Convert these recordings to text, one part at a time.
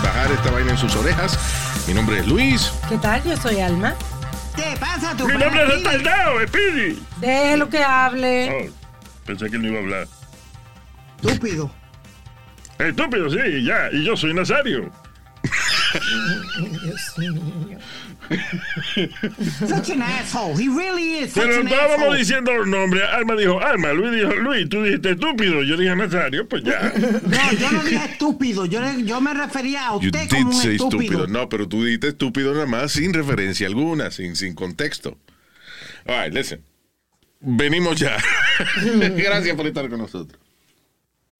Bajar esta vaina en sus orejas. Mi nombre es Luis. ¿Qué tal? Yo soy Alma. ¿Qué pasa, tu Mi nombre es retardado, Speedy. Déjelo que hable. Oh, pensé que él no iba a hablar. Estúpido. Estúpido, sí, ya. Y yo soy Nazario. Such an asshole. He really is such Pero estábamos diciendo los nombres. Alma dijo Alma, Luis dijo Luis. Tú dijiste estúpido. Yo dije Nazario, pues ya. No, yo no dije estúpido. Yo, yo me refería a You usted did como un say estúpido. estúpido. No, pero tú dijiste estúpido nada más sin referencia alguna, sin, sin contexto. All right, listen. Venimos ya. gracias por estar con nosotros.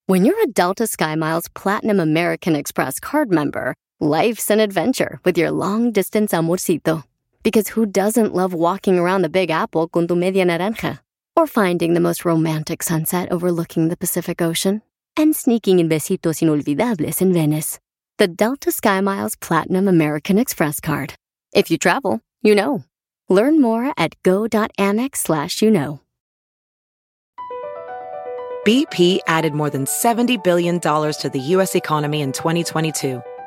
When you're a Delta SkyMiles Platinum American Express card member, life's an adventure with your long distance amorcito. Because who doesn't love walking around the Big Apple con tu media naranja? Or finding the most romantic sunset overlooking the Pacific Ocean? And sneaking in besitos inolvidables in Venice. The Delta SkyMiles Platinum American Express card. If you travel, you know. Learn more at go.amex slash you know. BP added more than $70 billion to the U.S. economy in 2022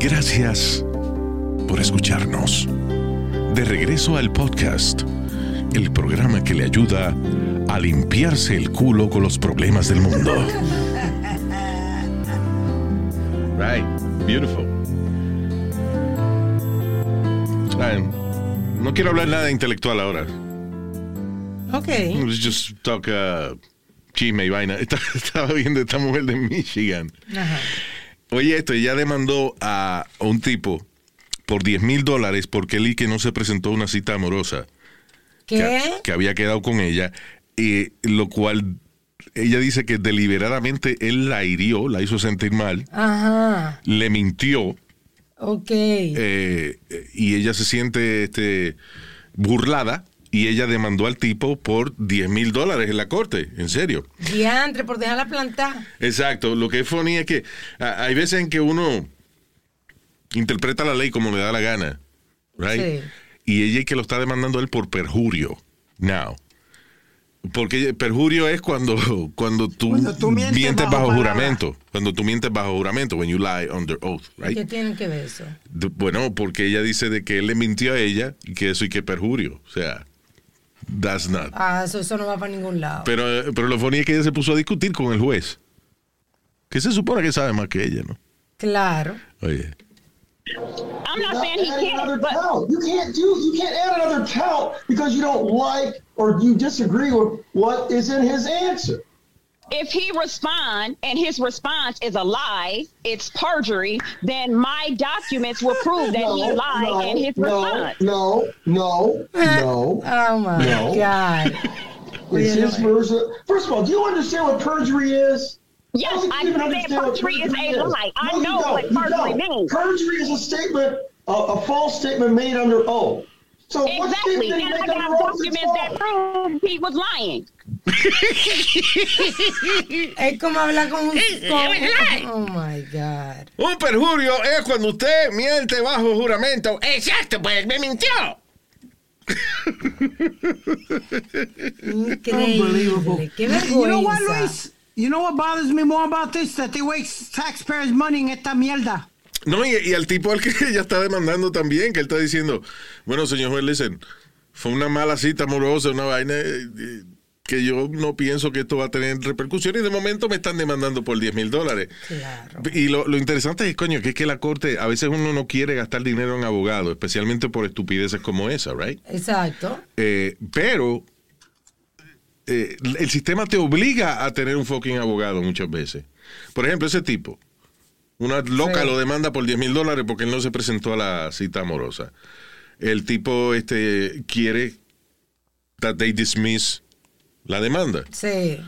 Gracias por escucharnos. De regreso al podcast, el programa que le ayuda a limpiarse el culo con los problemas del mundo. Right, beautiful. No quiero hablar nada intelectual ahora. Ok. Let's just talk uh, chisme y vaina. Estaba, estaba viendo esta mujer de Michigan. Ajá. Oye, esto, ella demandó a un tipo por 10 mil dólares porque él y que no se presentó a una cita amorosa ¿Qué? que, que había quedado con ella, y lo cual ella dice que deliberadamente él la hirió, la hizo sentir mal, Ajá. le mintió Ok. eh, y ella se siente este, burlada y ella demandó al tipo por 10 mil dólares en la corte, en serio. Diantre, por dejarla plantar. Exacto, lo que es funny es que ah, hay veces en que uno interpreta la ley como le da la gana, right? Sí. Y ella es que lo está demandando a él por perjurio, now. Porque perjurio es cuando, cuando tú, Cuando tú mientes mientes bajo juramento. Cuando tú mientes bajo juramento, when you lie under oath, right? ¿Qué tienen que ver eso? De- bueno, porque ella dice de que él le mintió a ella y que eso y que perjurio. O sea, that's not. Ah, eso, eso no va para ningún lado. Pero, pero lo funny es que ella se puso a discutir con el juez. Que se supone que sabe más que ella, ¿no? Claro. Oye. I'm not saying he can't, but count. You can't do. You can't add another count because you don't like or you disagree with what is in his answer. If he respond and his response is a lie, it's perjury, then my documents will prove that he lied in his no, response. no, no, no. Oh my No. God. It's his version. First of all, do you understand what perjury is? Yes, don't I you even understand what perjury is a lie. I No, know don't. what You perjury means. Perjury is a statement, a, a false statement made under oath. So Exactly. And you I got documents that prove he was lying. Es como hablar con un. con- oh my God. Un perjurio es cuando usted miente bajo juramento. Exacto, pues me mintió. Increíble. Qué You know what. Luis? You know what bothers me more about this? That they waste taxpayers' money en esta mierda. No, y, y al tipo al que ella está demandando también, que él está diciendo, bueno, señor juez, listen, fue una mala cita amorosa, una vaina, eh, que yo no pienso que esto va a tener repercusiones y de momento me están demandando por 10 mil dólares. Claro. Y lo, lo interesante es, coño, que es que la corte, a veces uno no quiere gastar dinero en abogados, especialmente por estupideces como esa, ¿right? Exacto. Eh, pero eh, el sistema te obliga a tener un fucking abogado muchas veces. Por ejemplo, ese tipo, una loca Sí. lo demanda por 10 mil dólares porque él no se presentó a la cita amorosa. El tipo este, quiere that they dismiss la demanda. Sí.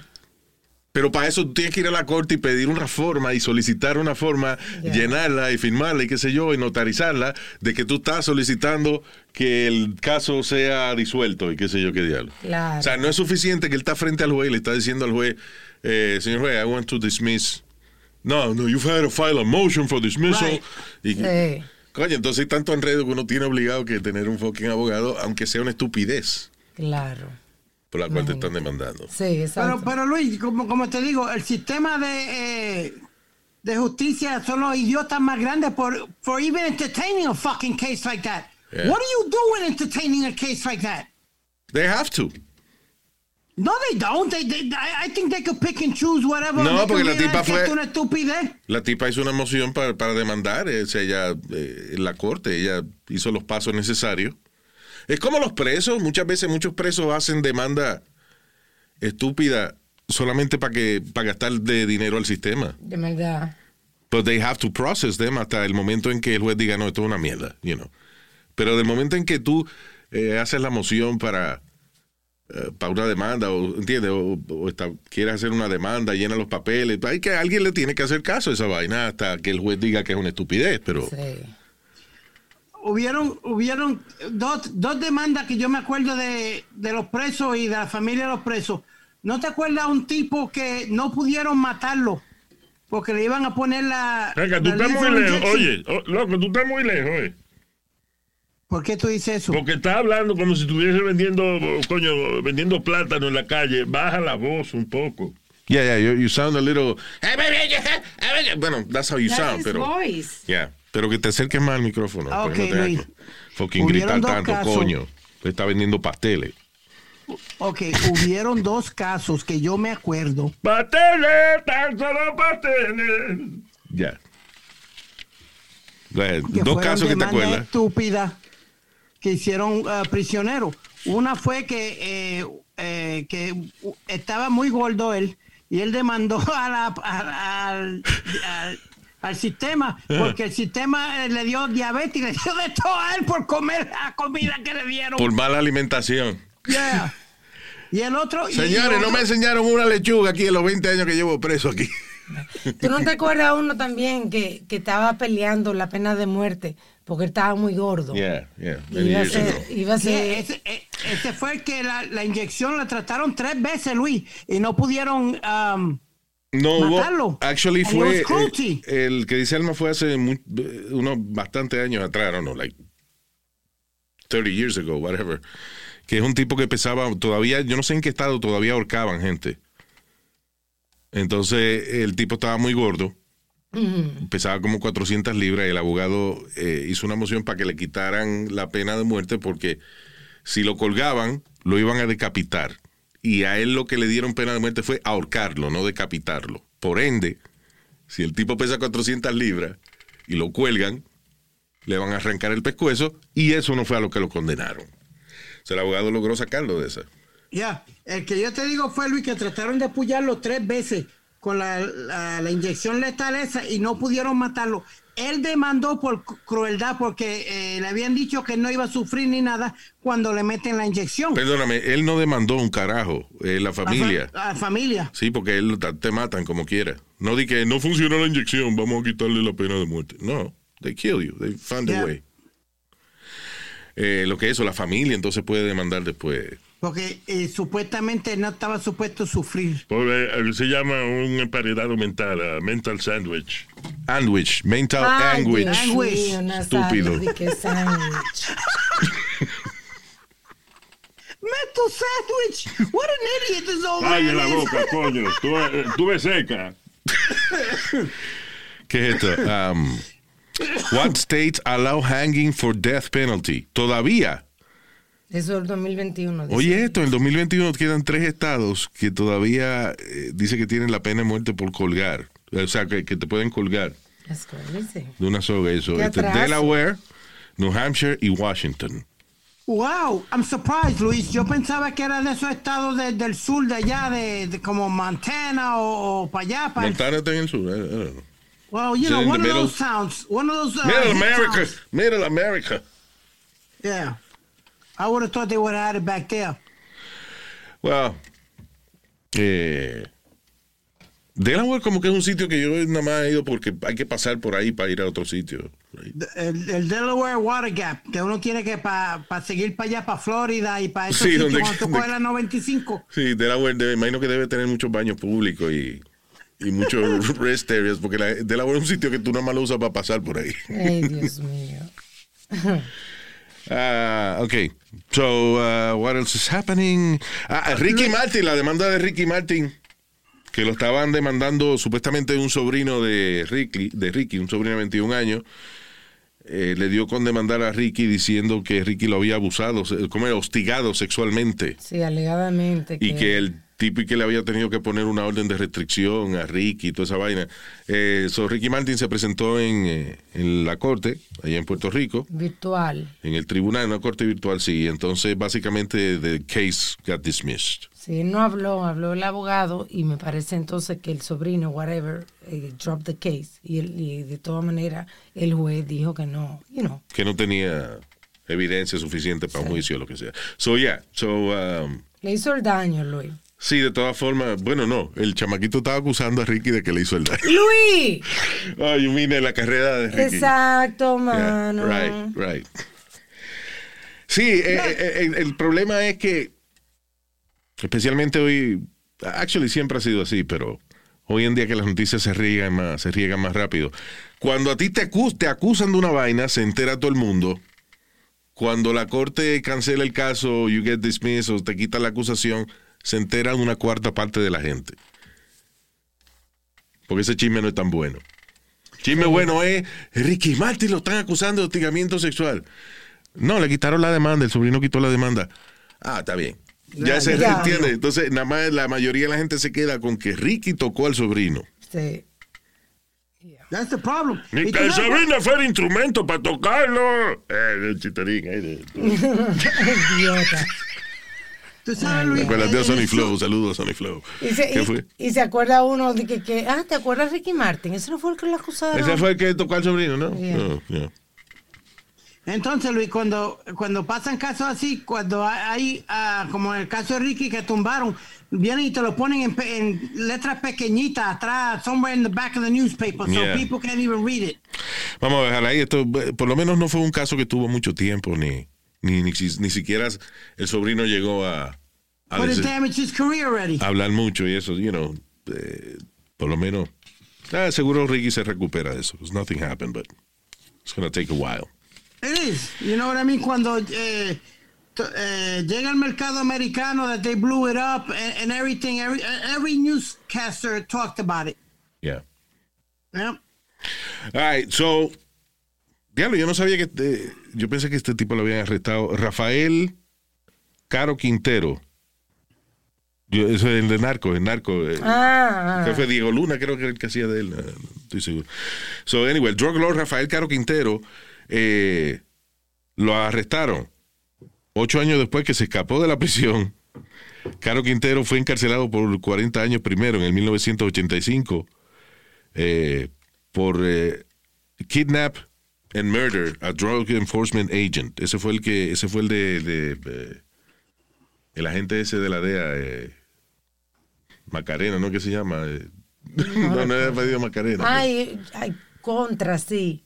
Pero para eso tú tienes que ir a la corte y pedir una forma y solicitar una forma, llenarla y firmarla y qué sé yo, y notarizarla de que tú estás solicitando que el caso sea disuelto y qué sé yo qué diablo. Claro. O sea, no es suficiente que él está frente al juez y le está diciendo al juez, eh, señor juez, I want to dismiss. No, no, you've had to file a motion for dismissal. Y, Sí. Coño, entonces hay tanto enredo que uno tiene obligado que tener un fucking abogado, aunque sea una estupidez Claro. por la cual te están demandando. Sí, Pero, exacto. pero Luis, como, como te digo, el sistema de, eh, de justicia son los idiotas más grandes por for even entertaining a fucking case like that. Yeah. What are you doing entertaining a case like that? They have to. No, they don't. They, they, I, think they could pick and choose whatever. No, They porque la tipa fue- una estupidez. La tipa hizo una moción para, para demandar, eh, o sea, ella, eh, en la corte, ella hizo los pasos necesarios. Es como los presos, muchas veces muchos presos hacen demanda estúpida solamente para que para gastar de dinero al sistema. De verdad. But they have to process them hasta el momento en que el juez diga, no, esto es una mierda, you know. Pero del momento en que tú eh, haces la moción para, eh, para una demanda, o, ¿entiendes? O, o está- quieres hacer una demanda, llena los papeles, hay que alguien le tiene que hacer caso a esa vaina hasta que el juez diga que es una estupidez, pero... Sí. Hubieron, hubieron dos, dos demandas que yo me acuerdo de, de los presos y de la familia de los presos. ¿No te acuerdas un tipo que no pudieron matarlo? Porque le iban a poner la. Venga, tú la estás muy lethal lejos. injection. Oye, oh, loco, tú estás muy lejos, eh. ¿Por qué tú dices eso? Porque estás hablando como si estuviese vendiendo, coño, vendiendo plátano en la calle. Baja la voz un poco. Yeah, yeah, you, you sound a little... Bueno, that's how you That sound, pero... voice. Yeah, pero que te acerques más al micrófono. Ah, para que ok, no Luis. Fucking gritar tanto, casos. coño. Está vendiendo pasteles. Ok, hubieron dos casos que yo me acuerdo. ¡Pasteles! ¡Tan solo pasteles! Ya. Dos casos que te acuerdas. estúpidas que hicieron ah, prisioneros. Una fue que, eh, eh, que uh, estaba muy gordo él y él demandó a la- a- al, al- al sistema porque el sistema eh, le dio diabetes y le dio de todo a él por comer la comida que le dieron. Por mala alimentación. Yeah. Y el otro... Señores, y no otro- me enseñaron una lechuga aquí en los 20 años que llevo preso aquí. ¿Tú no te acuerdas uno también que, que estaba peleando la pena de muerte porque él estaba muy gordo? Yeah, yeah. Iba a ser, iba a Sí, ser, ese, ese fue el que la, la inyección la trataron tres veces, Luis, y no pudieron... um, No matarlo. hubo. Actually And fue. el que dice Alma fue hace unos bastantes años atrás, I don't know, like 30 years ago, whatever. Que es un tipo que pesaba todavía, yo no sé en qué estado todavía ahorcaban gente. Entonces el tipo estaba muy gordo. Pesaba como 400 libras y el abogado eh, hizo una moción para que le quitaran la pena de muerte porque si lo colgaban, lo iban a decapitar. Y a él lo que le dieron pena de muerte fue ahorcarlo, no decapitarlo. Por ende, si el tipo pesa 400 libras y lo cuelgan, le van a arrancar el pescuezo y eso no fue a lo que lo condenaron. O sea, el abogado logró sacarlo de esa. Ya, el que yo te digo fue Luis que trataron de apoyarlo tres veces con la, la- la inyección letal esa y no pudieron matarlo. Él demandó por cru- crueldad porque eh, le habían dicho que no iba a sufrir ni nada cuando le meten la inyección. Perdóname, él no demandó un carajo, eh, la A fa- familia. A, familia. Sí, porque él te matan como quiera. No di que no funcionó la inyección, vamos a quitarle la pena de muerte. No, they kill you, they found a Yeah. way. Eh, lo que es eso, la familia entonces puede demandar después. Porque eh, supuestamente no estaba supuesto sufrir. Eh, se llama un emparedado mental, uh, mental sandwich. Anguish, mental Ay, anguish. Nazario, Estúpido. Metal sandwich. What an idiot this old Ay, en man la is. boca, coño. Tú, eh, seca. ¿Qué es esto? Um, what states allow hanging for death penalty? Todavía Eso es el 2021. dice. Oye, esto, en el 2021 quedan tres estados que todavía eh, dice que tienen la pena de muerte por colgar. O sea, que, que te pueden colgar crazy. de una soga. Eso. Este. Delaware, New Hampshire y Washington. Wow, I'm surprised, Luis. Yo pensaba que era de esos estados de- del sur de allá, de, de como Montana o, o para allá. Para Montana está en el sur. I don't know. well, you know, one of middle. those towns, one of those. Uh, Middle America. Middle America. Yeah, I would have thought they would have had it back there. Well, eh, Delaware como que es un sitio que yo nada más he ido porque hay que pasar por ahí para ir a otro sitio. El, el Delaware Water Gap, que uno tiene que para seguir para allá, para Florida y para esos Sí, sitios donde- cuando la 95. Sí, Delaware, debe- imagino que debe tener muchos baños públicos y, y muchos rest areas, porque la, Delaware es un sitio que tú nada más lo usas para pasar por ahí. Ay, Dios mío. Ah, ok. So, uh, what else is happening? Ah, Ricky Martin, la demanda de Ricky Martin, que lo estaban demandando supuestamente un sobrino de Ricky, de Ricky un sobrino de 21 años, eh, le dio con demandar a Ricky diciendo que Ricky lo había abusado, como era hostigado sexualmente. Sí, alegadamente. y que el tipo y que le había tenido que poner una orden de restricción a Ricky y toda esa vaina. Eh, so Ricky Martin se presentó en, eh, en la corte, allá en Puerto Rico, Virtual. en el tribunal, en una corte virtual, sí. Entonces, básicamente, the case got dismissed. Sí, no habló, habló el abogado y me parece entonces que el sobrino, whatever, eh, dropped the case. Y, el- y de todas maneras el juez dijo que no, you know. Que no tenía evidencia suficiente para un juicio o lo que sea. So, yeah. So, um, Le hizo el daño, Luis. Sí, de todas formas, bueno, no. El chamaquito estaba acusando a Ricky de que le hizo el daño. ¡Luis! Oh, en la carrera de Ricky. Exacto, Yeah, mano. right, right. Sí, eh, eh, el, el problema es que, especialmente hoy, actually siempre ha sido así, pero hoy en día que las noticias se riegan más, se riegan más rápido. Cuando a ti te, acus- te acusan de una vaina, se entera todo el mundo. Cuando la corte cancela el caso, you get dismissed o te quita la acusación, se entera una cuarta parte de la gente. Porque ese chisme no es tan bueno. Chisme bueno es, Ricky Martin lo están acusando de hostigamiento sexual. No, le quitaron la demanda, el sobrino quitó la demanda. Ah, está bien. Ya se Ya. entiende. Entonces, nada más la mayoría de la gente se queda con que Ricky tocó al sobrino. Sí. That's the problem. Ni que el sobrino fuera instrumento para tocarlo. Eh, el chitarín. ahí de- Idiota. Tú sabes, Luis, a Sonny eso- Flow, saludos a Sonny Flow. Y se, ¿Qué y- fue? y se acuerda uno de que, que, ah, ¿te acuerdas Ricky Martin? Ese no fue el que lo acusaron. Ese fue el que tocó al sobrino, ¿no? Yeah. No, yeah. Entonces, Luis, cuando, cuando pasan casos así, cuando hay, ah, como en el caso de Ricky que tumbaron, vienen y te lo ponen en, pe- en letras pequeñitas atrás, somewhere in the back of the newspaper, so Yeah. people can't even read it. Vamos a dejar ahí. Esto, eh, por lo menos no fue un caso que tuvo mucho tiempo, ni, ni, ni, ni siquiera el sobrino llegó a, a But it decir- damaged his career already. hablar mucho y eso, you know, eh, por lo menos. Ah, seguro Ricky se recupera de eso. 'cause Nothing happened, but it's gonna take a while. It is. You know what I mean? Cuando eh, eh, llega al mercado americano, that they blew it up and, and everything, every, every newscaster talked about it. Yeah. Yep. All right, so. Diablo, yo no sabía que. este- yo pensé que este tipo lo habían arrestado. Rafael Caro Quintero. Yo, eso es el de narco, el narco. eh, Ah, que fue Diego Luna, creo que era el que hacía de él. no estoy seguro. So, anyway, el drug lord Rafael Caro Quintero eh, lo arrestaron. Ocho años después que se escapó de la prisión, Caro Quintero fue encarcelado por 40 años primero, en el 1985, eh, por eh, kidnap and murder a drug enforcement agent. Ese fue el que, ese fue el de, de, el agente ese de la DEA, eh, Macarena, ¿no? ¿Qué se llama? Eh, no, no era pedido Macarena. ay, ay, contra, sí.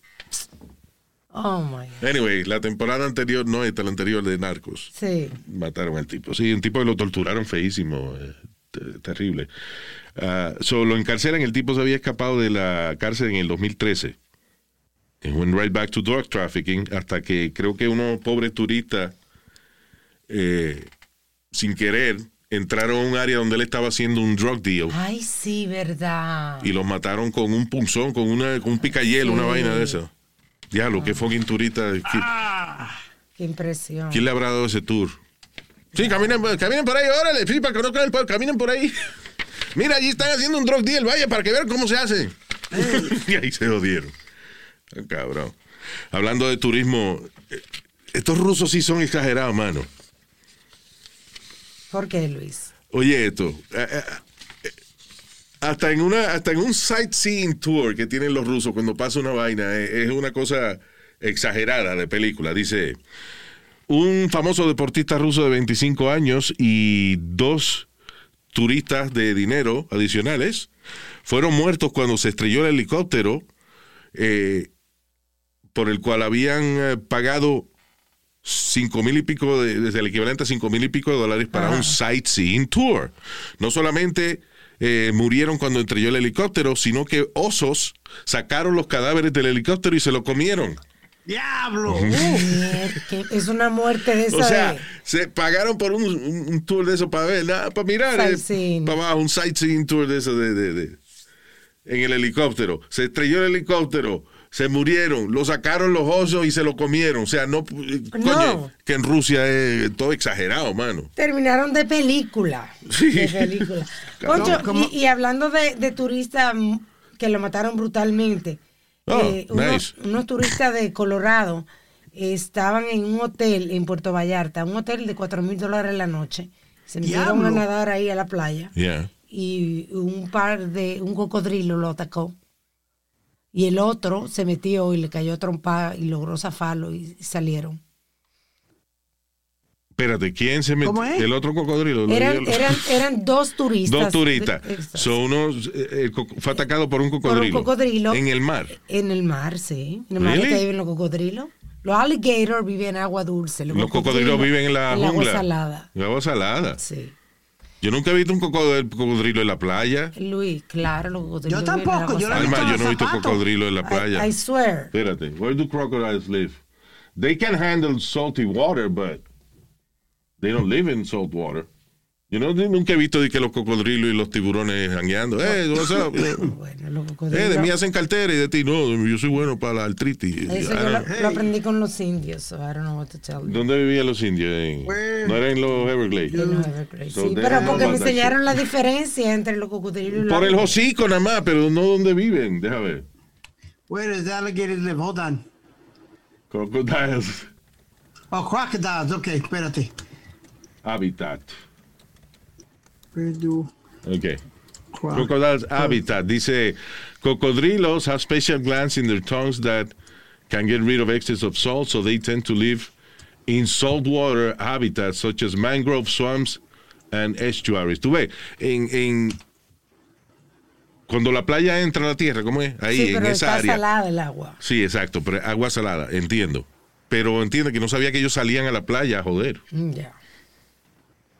Oh, my God. Anyway, la temporada anterior, no esta, la anterior de Narcos. Sí. Mataron al tipo. Sí, un tipo que lo torturaron feísimo. eh, te- terrible. Ah, so, lo encarcelan. El tipo se había escapado de la cárcel en el 2013. Went right back to drug trafficking. Hasta que creo que unos pobres turistas, eh, sin querer, entraron a un área donde él estaba haciendo un drug deal. Ay, sí, verdad. Y los mataron con un punzón, con, una, con un picayelo, una vaina de esa. Diablo, qué fucking turista. qué- Qué impresión. ¿Quién le habrá dado ese tour? Sí, caminen, caminen por ahí, órale, sí, para que conozcan el pueblo, caminen por ahí. Mira, allí están haciendo un drug deal, vaya, para que vean cómo se hace. y ahí se jodieron. Ah, Cabrón. Hablando de turismo, eh, estos rusos sí son exagerados, mano. ¿Por qué, Luis? Oye, esto. eh, eh, Hasta en, una, hasta en un sightseeing tour que tienen los rusos cuando pasa una vaina, es una cosa exagerada de película. Dice, un famoso deportista ruso de 25 años y dos turistas de dinero adicionales fueron muertos cuando se estrelló el helicóptero eh, por el cual habían eh, pagado cinco mil y pico, de- desde el equivalente a cinco mil y pico de dólares para un sightseeing tour. No solamente eh, murieron cuando estrelló el helicóptero, sino que osos sacaron los cadáveres del helicóptero y se lo comieron. ¡Diablo! Es una muerte de esa O sea, de- se pagaron por un, un- un tour de eso para ver, nada, para mirar, eh, Sightseeing. para abajo, un sightseeing tour de eso de, de- de- en el helicóptero. Se estrelló el helicóptero, se murieron, lo sacaron los osos y se lo comieron. O sea, no, eh, coño, que en Rusia es todo exagerado, mano. Terminaron de película. Sí. De película. Concho, y, y hablando de, de turistas mm, que lo mataron brutalmente, Oh, eh, unos, nice. unos turistas de Colorado eh, estaban en un hotel en Puerto Vallarta, un hotel de 4 mil dólares la noche. Se metieron a nadar ahí a la playa Yeah. y un par de, un cocodrilo lo atacó. Y el otro se metió y le cayó a trompa y logró zafarlo y salieron. Espérate, ¿quién se metió? ¿Cómo es? El otro cocodrilo. lo Eran, dio- eran, eran dos turistas. Dos turistas. Son unos, eh, co- fue atacado por un cocodrilo. cocodrilo. En el mar. En el mar, sí. En el mar Really? que viven los cocodrilos. Los alligators viven en agua dulce. Los, Los cocodrilos viven en la en jungla. agua salada. En agua salada. Sí. Yo nunca he visto un cocodrilo, en la playa. Luis, claro, los cocodrilos. Yo tampoco, yo lo he visto yo los no he visto cocodrilo en la playa. I, I swear. Espérate, where do crocodiles live? They can handle salty water, but they don't live in salt water. Yo no, nunca he visto de que los cocodrilos y los tiburones jangueando. Eh, what's up? Bueno, los Eh, cocodrilos. de mí hacen cartera y de ti no. Yo soy bueno para la artritis. Eso I yo don't lo, aprendí con los indios, so I don't know what to tell you. ¿Dónde vivían los indios? En- no era en los Everglades. En los Everglades. So Sí, pero porque me enseñaron la diferencia entre los cocodrilos y los Por el hocico nada más, pero no donde viven. Deja ver. Where does the alligator live? Hold on. Crocodiles Oh, crocodiles. Ok, espérate. habitat. Do Okay. croc- Crocodiles habitat. Dice, cocodrilos have special glands in their tongues that can get rid of excess of salt, so they tend to live in saltwater habitats such as mangrove swamps and estuaries. Tú ves, en, en- cuando la playa entra a la tierra, ¿cómo es? Ahí, Sí, en pero esa está área. salada el agua. Sí, exacto, pero agua salada, entiendo. Pero entiende que no sabía que ellos salían a la playa a joder. Mm, Ya.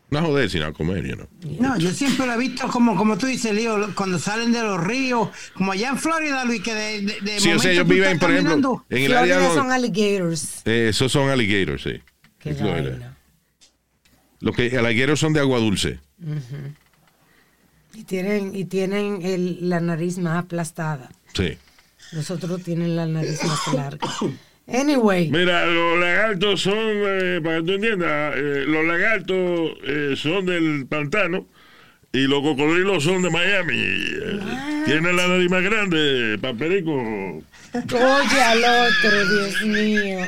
No a joder, sino a comer, you know. No, yo siempre lo he visto como, como tú dices, Leo, cuando salen de los ríos, como allá en Florida, Luis, que de, de, de Sí, o sea, ellos viven, por ejemplo, en el Florida área... son alligators. Eh, esos son alligators, sí. Qué vaina. Los que alligators son de agua dulce. Y tienen, y tienen el- la nariz más aplastada. Sí. Los otros tienen la nariz más larga. Anyway. Mira, los lagartos son, eh, para que tú entiendas, eh, los lagartos eh, son del pantano y los cocodrilos son de Miami. Eh, Tienen la nariz más grande, paperico. Oye al otro, Dios mío.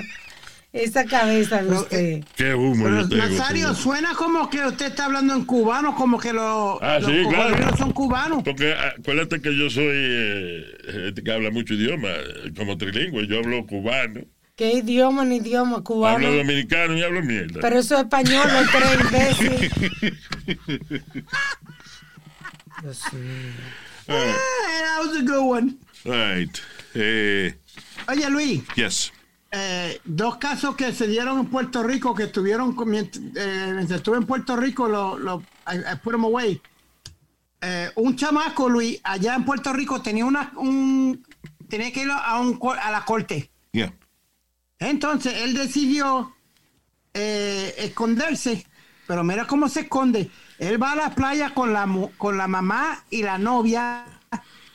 Esa cabeza de usted. Qué humo Pero, yo tengo. Nazario, suena como que usted está hablando en cubano, como que los, Ah, los sí, claro. son cubanos. Porque ah, acuérdate que yo soy eh, gente que habla mucho idioma, eh, como trilingüe. Yo hablo cubano, ¿Qué idioma ni idioma cubano? hablo dominicano y hablo mierda. Pero eso es español, los tres imbécil. Dios mío. Ah, that was a good one. Right. Eh, Oye, Luis, yes. Eh, dos casos que se dieron en Puerto Rico, que estuvieron, mientras, eh, mientras estuve en Puerto Rico, lo, lo, I, I put 'em away. Eh, un chamaco, Luis, allá en Puerto Rico tenía una, un, tenía que ir a, un, a la corte. Yeah. Entonces él decidió esconderse, pero mira cómo se esconde. Él va a la playa con la, mu- con la mamá y la novia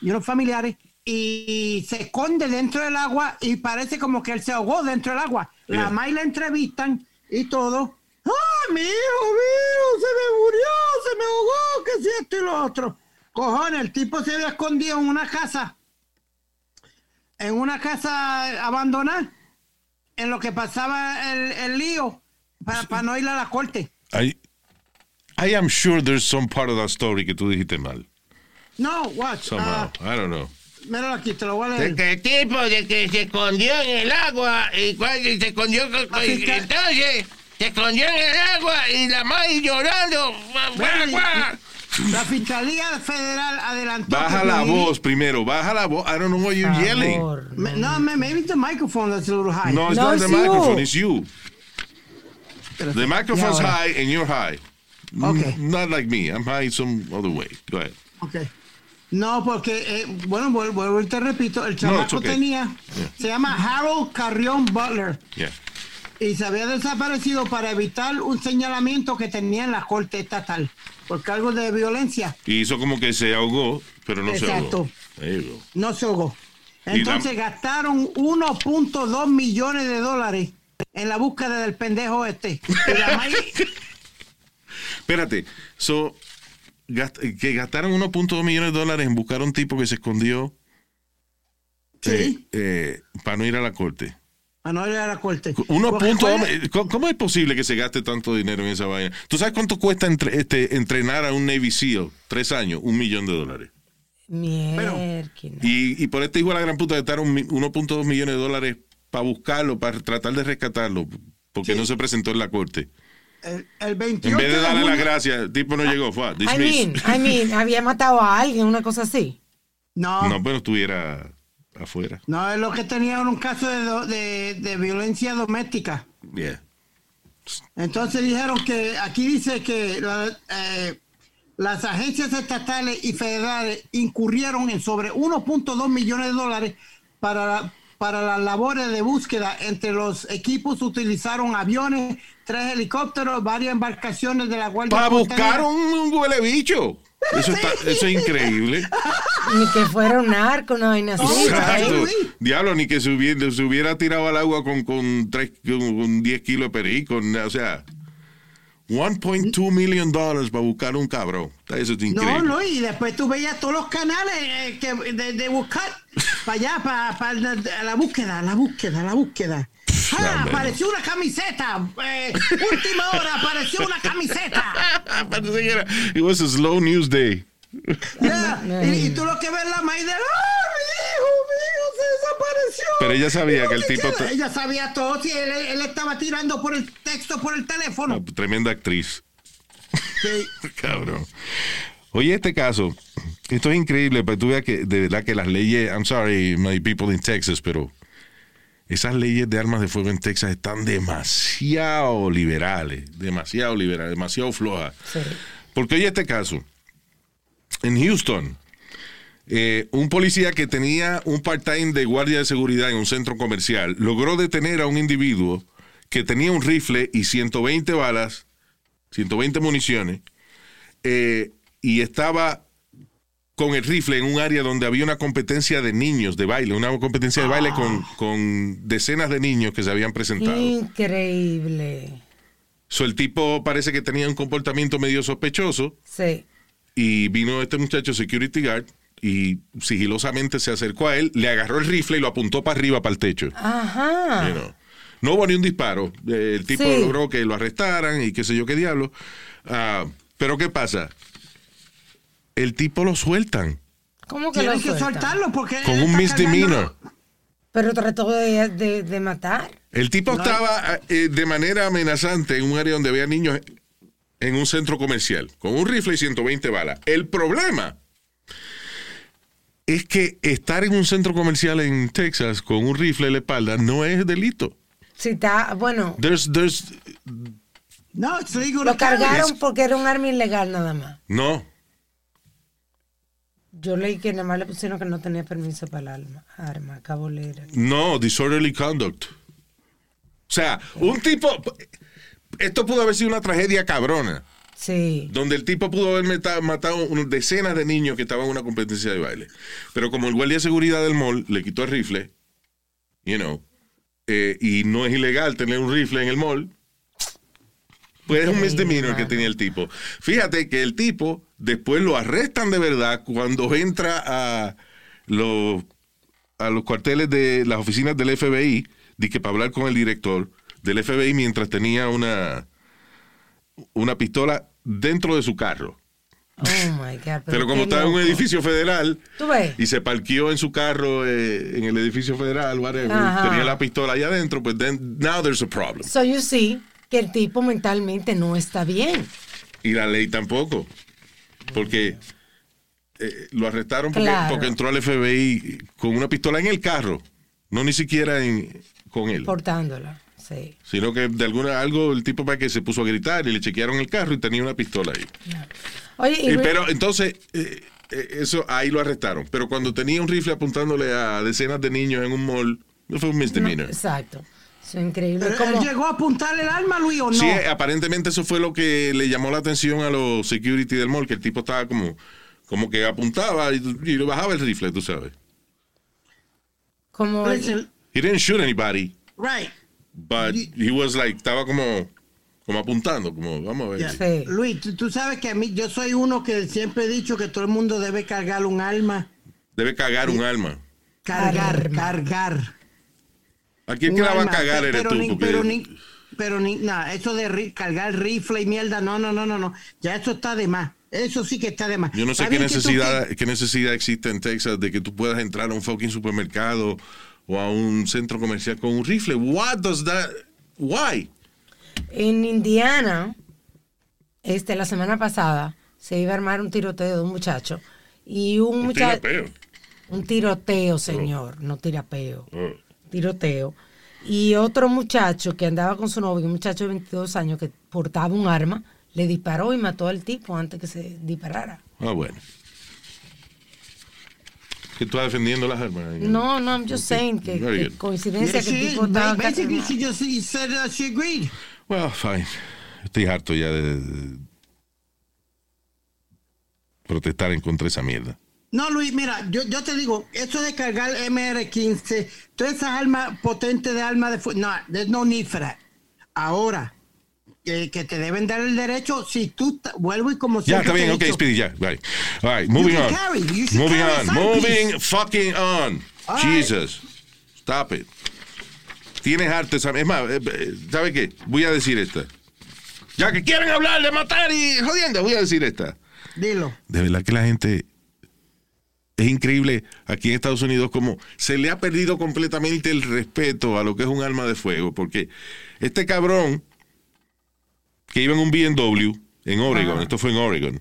y unos familiares y se esconde dentro del agua y parece como que él se ahogó dentro del agua. La Yeah. mamá y la entrevistan y todo. ¡Ah, mi hijo, hijo! Se me murió, se me ahogó, que si esto y lo otro. Cojones, el tipo se había escondido en una casa. En una casa abandonada. En lo que pasaba el, el lío para, no ir a la corte. I, I am sure there's some part of that story que tú dijiste mal. No, watch. Somehow. I don't know. Míralo aquí, te lo voy a De leer. que el tipo de que se escondió en el agua y cuando se escondió con- que- entonces se escondió en el agua y la madre llorando guau, guau. La Fiscalía Federal adelantó. Baja la Piolín- voz primero. Baja la voz. I don't know why you're yelling. Me- No, ma- maybe the microphone that's a little high. No, it's not the microphone. It's you. The microphone's high and you're high. Okay. Not like me. I'm high some other way. Go ahead. Ok. No, porque, eh, bueno, vuelvo, y te repito, el chamaco okay. tenía, se llama Harold Carrión Butler Yeah. y se había desaparecido para evitar un señalamiento que tenía en la corte estatal por cargo de violencia. Y hizo como que se ahogó, pero no se Exacto. ahogó. Go. No se ahogó. Entonces gastaron 1.2 millones de dólares en la búsqueda del pendejo este. Espérate. So, gast- que gastaron 1.2 millones de dólares en buscar a un tipo que se escondió Sí. eh, eh, para no ir a la corte. a no ir a la corte. Uno punto, ¿cómo, cómo es posible que se gaste tanto dinero en esa vaina? ¿Tú sabes cuánto cuesta entre- este, entrenar a un Navy SEAL? Tres años, un millón de dólares. Mierda. Y, y por este hijo de la gran puta gastaron mi- 1.2 millones de dólares para buscarlo, para tratar de rescatarlo, porque no se presentó en la corte. El, el 28 En vez de darle las junio- gracias, el tipo no llegó, fue I dismissed. mean, I mean, había matado a alguien, una cosa así. No, No, pero estuviera afuera. no, es lo que tenía un caso de, do- de, de violencia doméstica. Yeah. Entonces dijeron que aquí dice que la- eh, las agencias estatales y federales incurrieron en sobre 1.2 millones de dólares para, para las labores de búsqueda. Entre los equipos utilizaron aviones, tres helicópteros, varias embarcaciones de la Guardia Para buscar un, un huele bicho. Eso, está, eso es increíble. Ni que fuera un narco, una vaina así. Diablo, ni que se hubiera, se hubiera tirado al agua con, con, tres, con 10 kilos de perico. O sea, 1.2 million dollars para buscar un cabrón. Eso es increíble. No, no, y después tú veías todos los canales eh, que, de, de buscar para allá, para, la, la búsqueda, la búsqueda, la búsqueda. Ah, apareció una camiseta. eh, última hora, apareció una camiseta. It was a slow news day. Y, y tú lo que ves la maíz de, ¡ah, mi hijo, mi hijo se desapareció! Pero ella sabía que el tipo Ella sabía todo, sí, él, él estaba tirando por el texto, por el teléfono. Tremenda actriz. Cabrón. Oye, este caso, esto es increíble, pero tú veas que de verdad que las leyes, I'm sorry, my people in Texas, pero esas leyes de armas de fuego en Texas están demasiado liberales, demasiado liberales, demasiado flojas. Porque oye este caso, en Houston, eh, un policía que tenía un part-time de guardia de seguridad en un centro comercial logró detener a un individuo que tenía un rifle y 120 balas, 120 municiones, eh, y estaba con el rifle en un área donde había una competencia de niños de baile, una competencia de baile con, con decenas de niños que se habían presentado. Increíble. So, el tipo parece que tenía un comportamiento medio sospechoso Sí. y vino este muchacho security guard y sigilosamente se acercó a él, le agarró el rifle y lo apuntó para arriba, para el techo. Ajá. You know. No hubo ni un disparo. Eh, El tipo Sí. logró que lo arrestaran y qué sé yo qué diablo. Ah, pero ¿qué pasa? El tipo lo sueltan ¿Cómo que lo Tienen que soltarlo porque. con un misdemeanor. Pero trató de, de, de matar. El tipo estaba eh, de manera amenazante en un área donde había niños en un centro comercial, con un rifle y 120 balas. El problema es que estar en un centro comercial en Texas con un rifle en la espalda no es delito. Si está, bueno, There's, there's, No, it's legal lo cargaron porque era un arma ilegal nada más. no, Yo leí que nada más le pusieron que no tenía permiso para el arma, arma cabolera. no, disorderly conduct. O sea, un tipo, esto pudo haber sido una tragedia cabrona. Sí. donde el tipo pudo haber matado decenas de niños que estaban en una competencia de baile. Pero como el guardia de seguridad del mall le quitó el rifle, you know, eh, y no es ilegal tener un rifle en el mall, pues es un misdemeanor que tenía el tipo. Fíjate que el tipo después lo arrestan de verdad cuando entra a los, a los cuarteles de las oficinas del FBI, di que para hablar con el director del FBI mientras tenía una, una pistola dentro de su carro. Oh my God. Pero, como estaba en un edificio federal ¿Tú ves? y se parqueó en su carro eh, en el edificio federal, whatever, Ajá. tenía la pistola ahí adentro, pues then, now there's a problem. So you see que el tipo mentalmente no está bien. Y la ley tampoco. Porque eh, lo arrestaron porque, Claro. porque entró al FBI con una pistola en el carro. No ni siquiera en- con él. Portándola. Sí. Sino que de alguna algo el tipo para que se puso a gritar y le chequearon el carro y tenía una pistola ahí. Oye, y Eh, pero entonces, eh, eh, eso ahí lo arrestaron. Pero cuando tenía un rifle apuntándole a decenas de niños en un mall, no fue un misdemeanor. Exacto. Eso es increíble. Pero, ¿Él llegó a apuntarle el arma, Luis, o no? Sí, aparentemente eso fue lo que le llamó la atención a los security del mall, que el tipo estaba como, como que apuntaba y, y le bajaba el rifle, tú sabes. como Listen, He didn't shoot anybody, right. But he was like, estaba como, como apuntando, como, vamos a ver. Sí. Luis, tú, tú sabes que a mí, yo soy uno que siempre he dicho que todo el mundo debe cargar un arma. Debe cagar un alma. Cargar, cargar. ¿A quién que la va a cagar eres pero tú? Ni, Porque- pero ni, pero ni, nada, eso de ri- cargar rifle y mierda, no, no, no, no, no. Ya eso está de más. Eso sí que está de más. Yo no sé qué bien que tú necesidad, qué necesidad existe en Texas de que tú puedas entrar a un fucking supermercado o a un centro comercial con un rifle. What does that? Why? en Indiana, este, la semana pasada, se iba a armar un tiroteo de un muchacho. Y un, Un muchacho. tirapeo. Un tiroteo, señor, no tirapeo. Oh. Tiroteo. Y otro muchacho que andaba con su novio, un muchacho de 22 años que portaba un arma, le disparó y mató al tipo antes que se disparara. Ah, bueno. Que tú estás defendiendo las armas. No, no, I'm just saying que, Very que good. coincidencia que she- tipo estaba... basically, she just she said that she agreed. Well, fine. Estoy harto ya de, de protestar en contra de esa mierda. No, Luis, mira, yo, yo te digo, eso de cargar MR15, todas esas armas potentes de armas de fuego, no, there's no need for that. Ahora, que, que te deben dar el derecho, si tú, vuelvo y como Ya, siempre está te he bien, ok, dicho, Speedy, ya. Right. All right, moving on. carry, Moving on. Moving piece. fucking on. All right. Jesus. Stop it. Tienes arte. Es más, eh, eh, ¿sabe qué? Voy a decir esta. Ya que quieren hablar de matar y jodiendo, voy a decir esta. Dilo. De verdad que la gente es increíble aquí en Estados Unidos como se le ha perdido completamente el respeto a lo que es un arma de fuego, porque este cabrón que iba en un BMW en Oregon, esto fue en Oregon,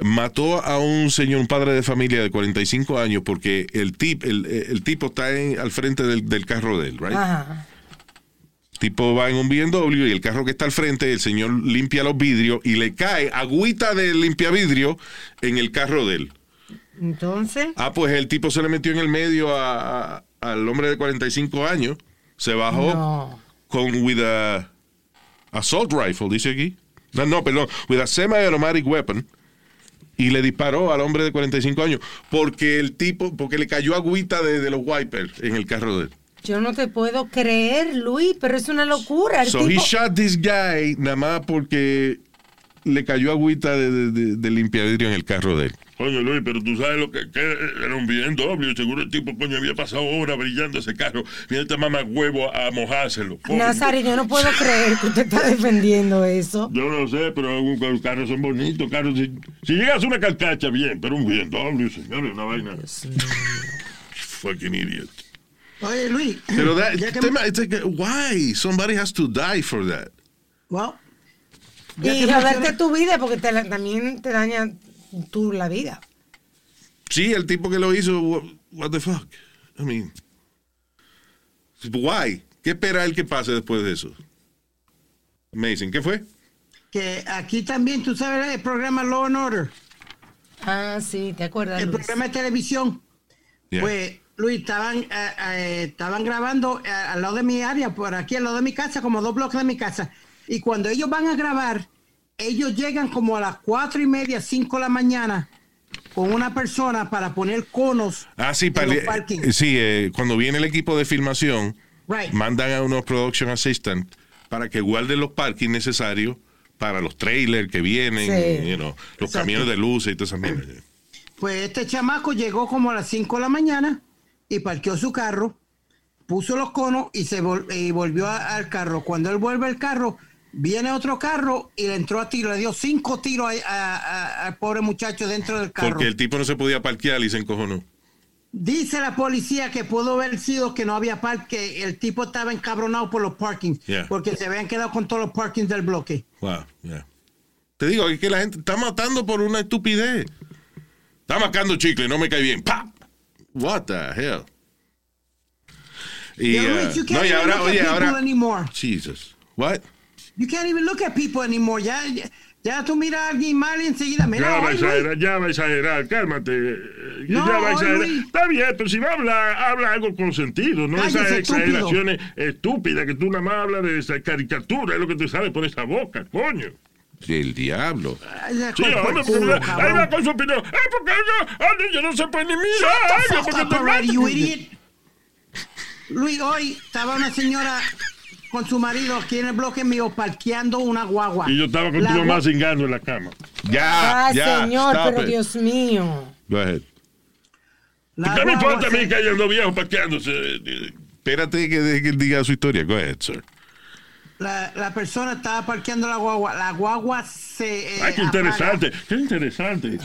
mató a un señor, un padre de familia de 45 años porque el, tip, el, el tipo está en- al frente del, del carro de él, right? Ajá. tipo va en un BMW y el carro que está al frente, el señor limpia los vidrios y le cae agüita de limpia vidrio en el carro de él. Entonces, Ah, pues el tipo se le metió en el medio a- a- al hombre de 45 años, se bajó no. con with a assault rifle, dice aquí. No, no, perdón, with a semi-automatic weapon y le disparó al hombre de 45 años porque el tipo, porque le cayó agüita de, de los wipers en el carro de él. Yo no te puedo creer, Luis, pero es una locura. El So he shot this guy nada más porque le cayó agüita de, de, de, de limpiavidrio en el carro de él. Coño, Luis, pero tú sabes lo que, que era un BMW. Seguro el tipo, coño, había pasado horas brillando ese carro. Viene este mamá huevo a mojárselo. Nazario, yo no puedo creer que usted está defendiendo eso. Yo no sé, pero los carros son bonitos. Carros, si, si llegas a una calcacha, bien, pero un BMW, señores, una vaina. Fucking idiot. Oye, Luis. Pero that, ya que- tema- it's like, why? Somebody has to die for that. well, Y que joderte tu vida porque te la- también te daña tú la vida. Sí, el tipo que lo hizo, what, what the fuck? I mean, why? ¿Qué espera él que pase después de eso? Amazing. ¿Qué fue? que aquí también, tú sabes, el programa Law and Order, Ah, sí, ¿te acuerdas, el Luis? programa de televisión. Yeah. Pues, Luis, estaban, eh, eh, estaban grabando eh, al lado de mi área, por aquí, al lado de mi casa, como dos bloques de mi casa. Y cuando ellos van a grabar, ellos llegan como a las cuatro y media, cinco de la mañana con una persona para poner conos Ah, sí, en para- eh, sí eh, cuando viene el equipo de filmación, Right. mandan a unos production assistant para que guarden los parkings necesarios para los trailers que vienen, Sí. you know, los Exacto. camiones de luces y todas esas mierdas. Pues este chamaco llegó como a las 5 de la mañana y parqueó su carro, puso los conos y se vol- y volvió al carro. Cuando él vuelve al carro, viene otro carro y le entró a tiro, le dio cinco tiros al pobre muchacho dentro del carro. Porque el tipo no se podía parquear y se encojonó. Dice la policía que pudo haber sido que no había parque, el tipo estaba encabronado por los parkings, Yeah. porque se habían quedado con todos los parkings del bloque. Wow, yeah. Te digo, es que la gente está matando por una estupidez. Está marcando chicle, no me cae bien. ¡Pap! What the hell? Y, uh, no, y ahora, oye, ahora. Jesus. What? You can't even look at people anymore. Ya, ya, ya tú miras a alguien mal y enseguida, mira, Ya va a ay, exagerar, ya va a exagerar, cálmate. No, ya va a exagerar. Luis. Está bien, pero si va a hablar, habla algo con sentido, no Cállese, esas estúpido. exageraciones estúpidas que tú nada más hablas de esa caricatura, es lo que te sale por esa boca, coño. El diablo. Ay, Sí, hombre, culo, porque- ahí va con su opinión. Eh, porque yo, ay, yo no se puede ni mirar. Ay, porque te already, mato. you idiot. Luis, hoy estaba una señora con su marido aquí en el bloque mío parqueando una guagua. Y yo estaba con La tu mamá cingando en la cama. Ya, Ay, ya. señor, stop pero it. Dios mío. Go ahead. la ¿Qué me importa a mí que hayan dos viejos parqueándose? Espérate que, que diga su historia. Go ahead, sir. La, la persona estaba parqueando la guagua. La guagua se. eh, Ay, qué apaga. interesante, qué interesante.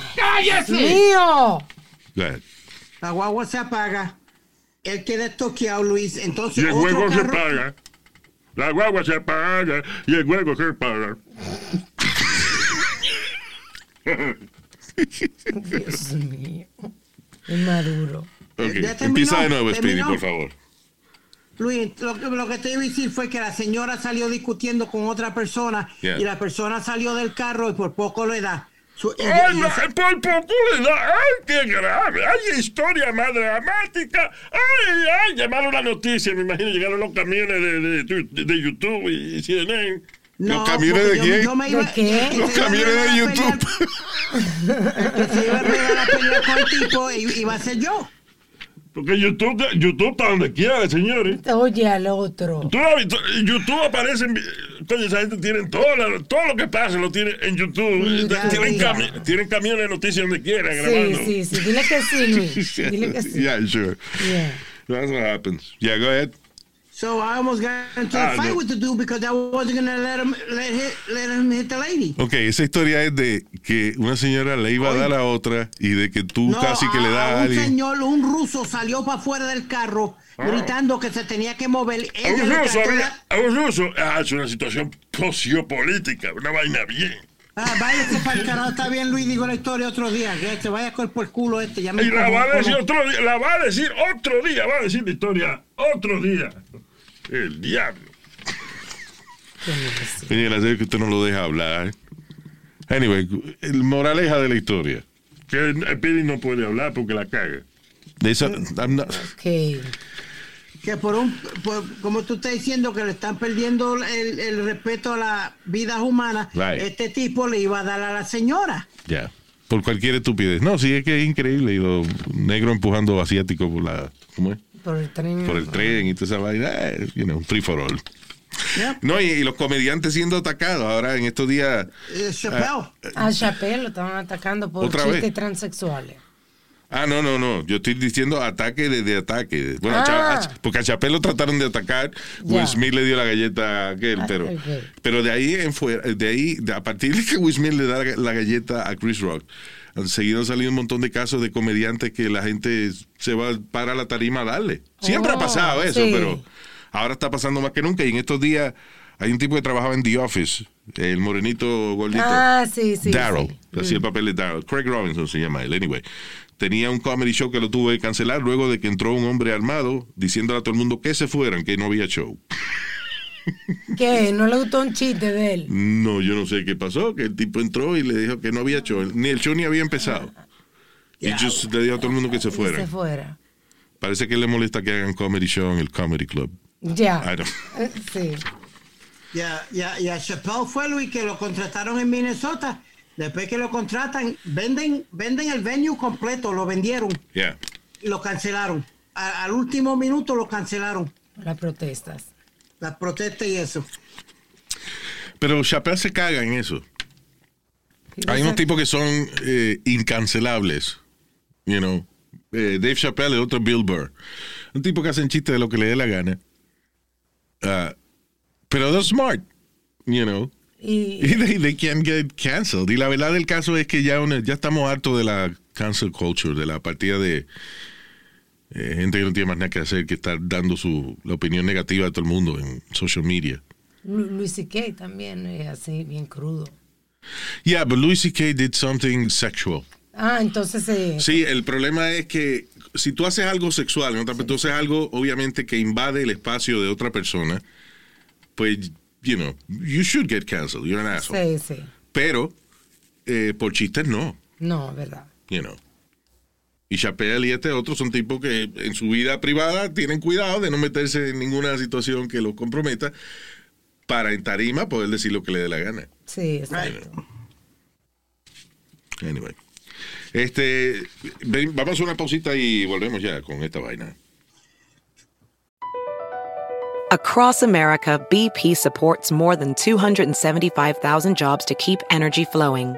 ¡Mío! Go ahead. La guagua se apaga. Él queda estoqueado, Luis. Entonces, Y el otro juego se paga. La guagua se apaga y el juego se paga. Dios mío. Inmaduro. Ok, Ya terminó, Empieza de nuevo, Speedy, por favor. Luis, lo, que- lo que te iba a decir fue que la señora salió discutiendo con otra persona Yeah. y la persona salió del carro y por poco le da. Y- Ay, y- no, por poco le da. Ay, qué grave. Ay, historia más dramática. Ay, ay, llamaron la noticia. Me imagino llegaron los camiones de, de, de- de YouTube y CNN. No, ¿Los camiones de quién? yo me iba- ¿De qué? Los camiones de YouTube. que se iba a regar a pelear con el tipo i- iba a ser yo. Porque YouTube, YouTube está donde quiera, señores. Oye al otro. YouTube aparecen, coño, esa gente tiene todo, la- todo lo que pasa, lo tiene en YouTube. Ya, tienen, ya. cami- tienen camiones de noticias donde quiera Sí, grabando. sí, sí. Dile que sí, Luis. Dile que sí. Yeah, sure. Yeah. That's what happens. Yeah, go ahead. So I almost got into Ah, a fight no. with the dude because I wasn't going to let him, let, hit, let him hit the lady. Ok, esa historia es de que una señora le iba a dar a otra y de que tú No, casi que le das a un alguien. señor, un ruso salió para afuera del carro gritando que se tenía que mover. A un ruso, había- a un ruso. Ah, es una situación sociopolítica, una vaina bien. Ah, váyase para el carajo, está bien Luis, digo la historia otro día, que se vaya con por el culo este, ya me Y la va a decir otro día, la va a decir otro día, va a decir la historia otro día. El diablo. Señora, sé que usted no lo deja hablar. Anyway, el moraleja de la historia. Que el Pidi no puede hablar porque la caga. De esa, I'm not-. Que por un, por- como tú estás diciendo que le están perdiendo el, el respeto a las vidas humanas, Right. este tipo le iba a dar a la señora. ya. Por cualquier estupidez. No, sí, es que es increíble. Y los negros empujando asiáticos por la. ¿Cómo es? Por el tren. Por el tren y toda esa vaina. eh, you know, free for all. Yep. No, y, y los comediantes siendo atacados. Ahora, en estos días. Eh, Chappelle. A Chappelle lo estaban atacando por ¿Otra chistes vez? transexuales. Ah, no, no, no. Yo estoy diciendo ataque desde ataque. Bueno, Ah. a Cha- a- porque a Chapel lo trataron de atacar. Will Smith le dio la galleta a aquel, Ah, pero, pero de ahí en fuera, de ahí, de- a partir de que Will Smith le da la, la galleta a Chris Rock, han seguido saliendo un montón de casos de comediantes que la gente se va para la tarima a darle. Siempre ha Oh, pasado eso, sí. pero ahora está pasando más que nunca. Y en estos días hay un tipo que trabajaba en The Office, el morenito gordito. Ah, sí, sí. Daryl, sí. hacía el papel de Daryl. Craig Robinson se llama él, anyway. Tenía un comedy show que lo tuvo que cancelar luego de que entró un hombre armado diciéndole a todo el mundo que se fueran, que no había show. ¿Qué? ¿No le gustó un chiste de él? No, yo no sé qué pasó, que el tipo entró y le dijo que no había show. Ni el show ni había empezado. Y just le dijo a todo el mundo que se Que fuera. se fuera. Parece que le molesta que hagan comedy show en el comedy club. Ya. Eh, Sí. Y a, y a- y a Chappelle fue Luis que lo contrataron en Minnesota. Después que lo contratan, venden, venden el venue completo, lo vendieron, Yeah. y lo cancelaron. A- al último minuto lo cancelaron. Las protestas. Las protestas y eso. Pero Chappelle se caga en eso. Hay unos tipos que son eh, incancelables. You know. Eh, Dave Chappelle y otro Bill Burr. Un tipo que hacen chistes de lo que le dé la gana. Ah, pero they're smart. You know. Y, Y they, they can't get canceled. Y la verdad del caso es que ya, una- ya estamos hartos de la cancel culture, de la partida de eh, gente que no tiene más nada que hacer que estar dando su, la opinión negativa de todo el mundo en social media. Lu- Luis C.K. también es así, bien crudo. Yeah, but Louis C.K. did something sexual. Ah, entonces eh, Sí, el problema es que si tú haces algo sexual, ¿no? tú haces algo obviamente que invade el espacio de otra persona, pues, you know, you should get canceled. You're an asshole. sí, sí. Pero eh, por chistes no, No, verdad. you know. Y Chappelle y este otro son tipos que en su vida privada tienen cuidado de no meterse en ninguna situación que los comprometa para en tarima poder decir lo que le dé la gana. Sí, exacto. Anyway. Este, ven, vamos a una pausita y volvemos ya con esta vaina. Across America, BP supports more than 275,000 jobs to keep energy flowing.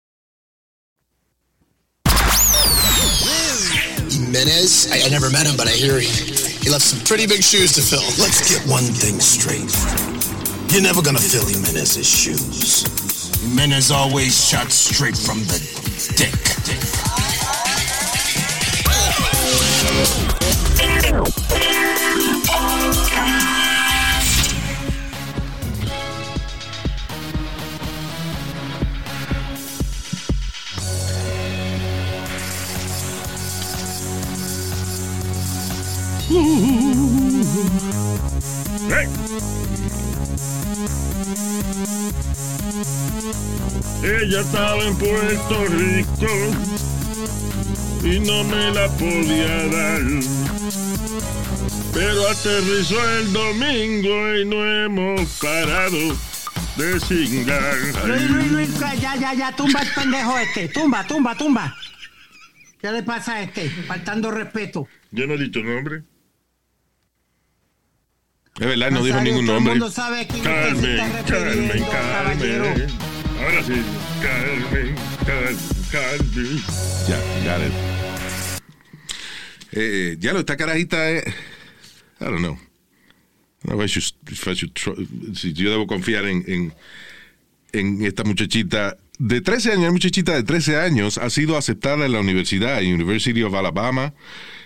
Jimenez? I, I never met him, but I hear he, he left some pretty big shoes to fill. Let's get one thing straight. You're never gonna fill Jimenez's shoes. Jimenez always shot straight from the dick. Hey. Ella estaba en Puerto Rico y no me la podía dar. Pero aterrizó el domingo y no hemos parado de cingar. Luis, Luis, Luis, ya, ya, ya, tumba el pendejo este. Tumba, tumba, tumba. ¿Qué le pasa a este? Faltando respeto. Yo no he dicho nombre. Es verdad, no dijo ningún todo el nombre. mundo sabe se Carmen, Carmen. Carmen. Ahora sí, Carmen, Carmen, Carmen. Ya, got it. Eh, ya lo, esta carajita es. I don't know. I don't know if I should- if I should try- si yo debo confiar en, en, en esta muchachita de 13 años. Una muchachita de 13 años ha sido aceptada en la universidad, University of Alabama,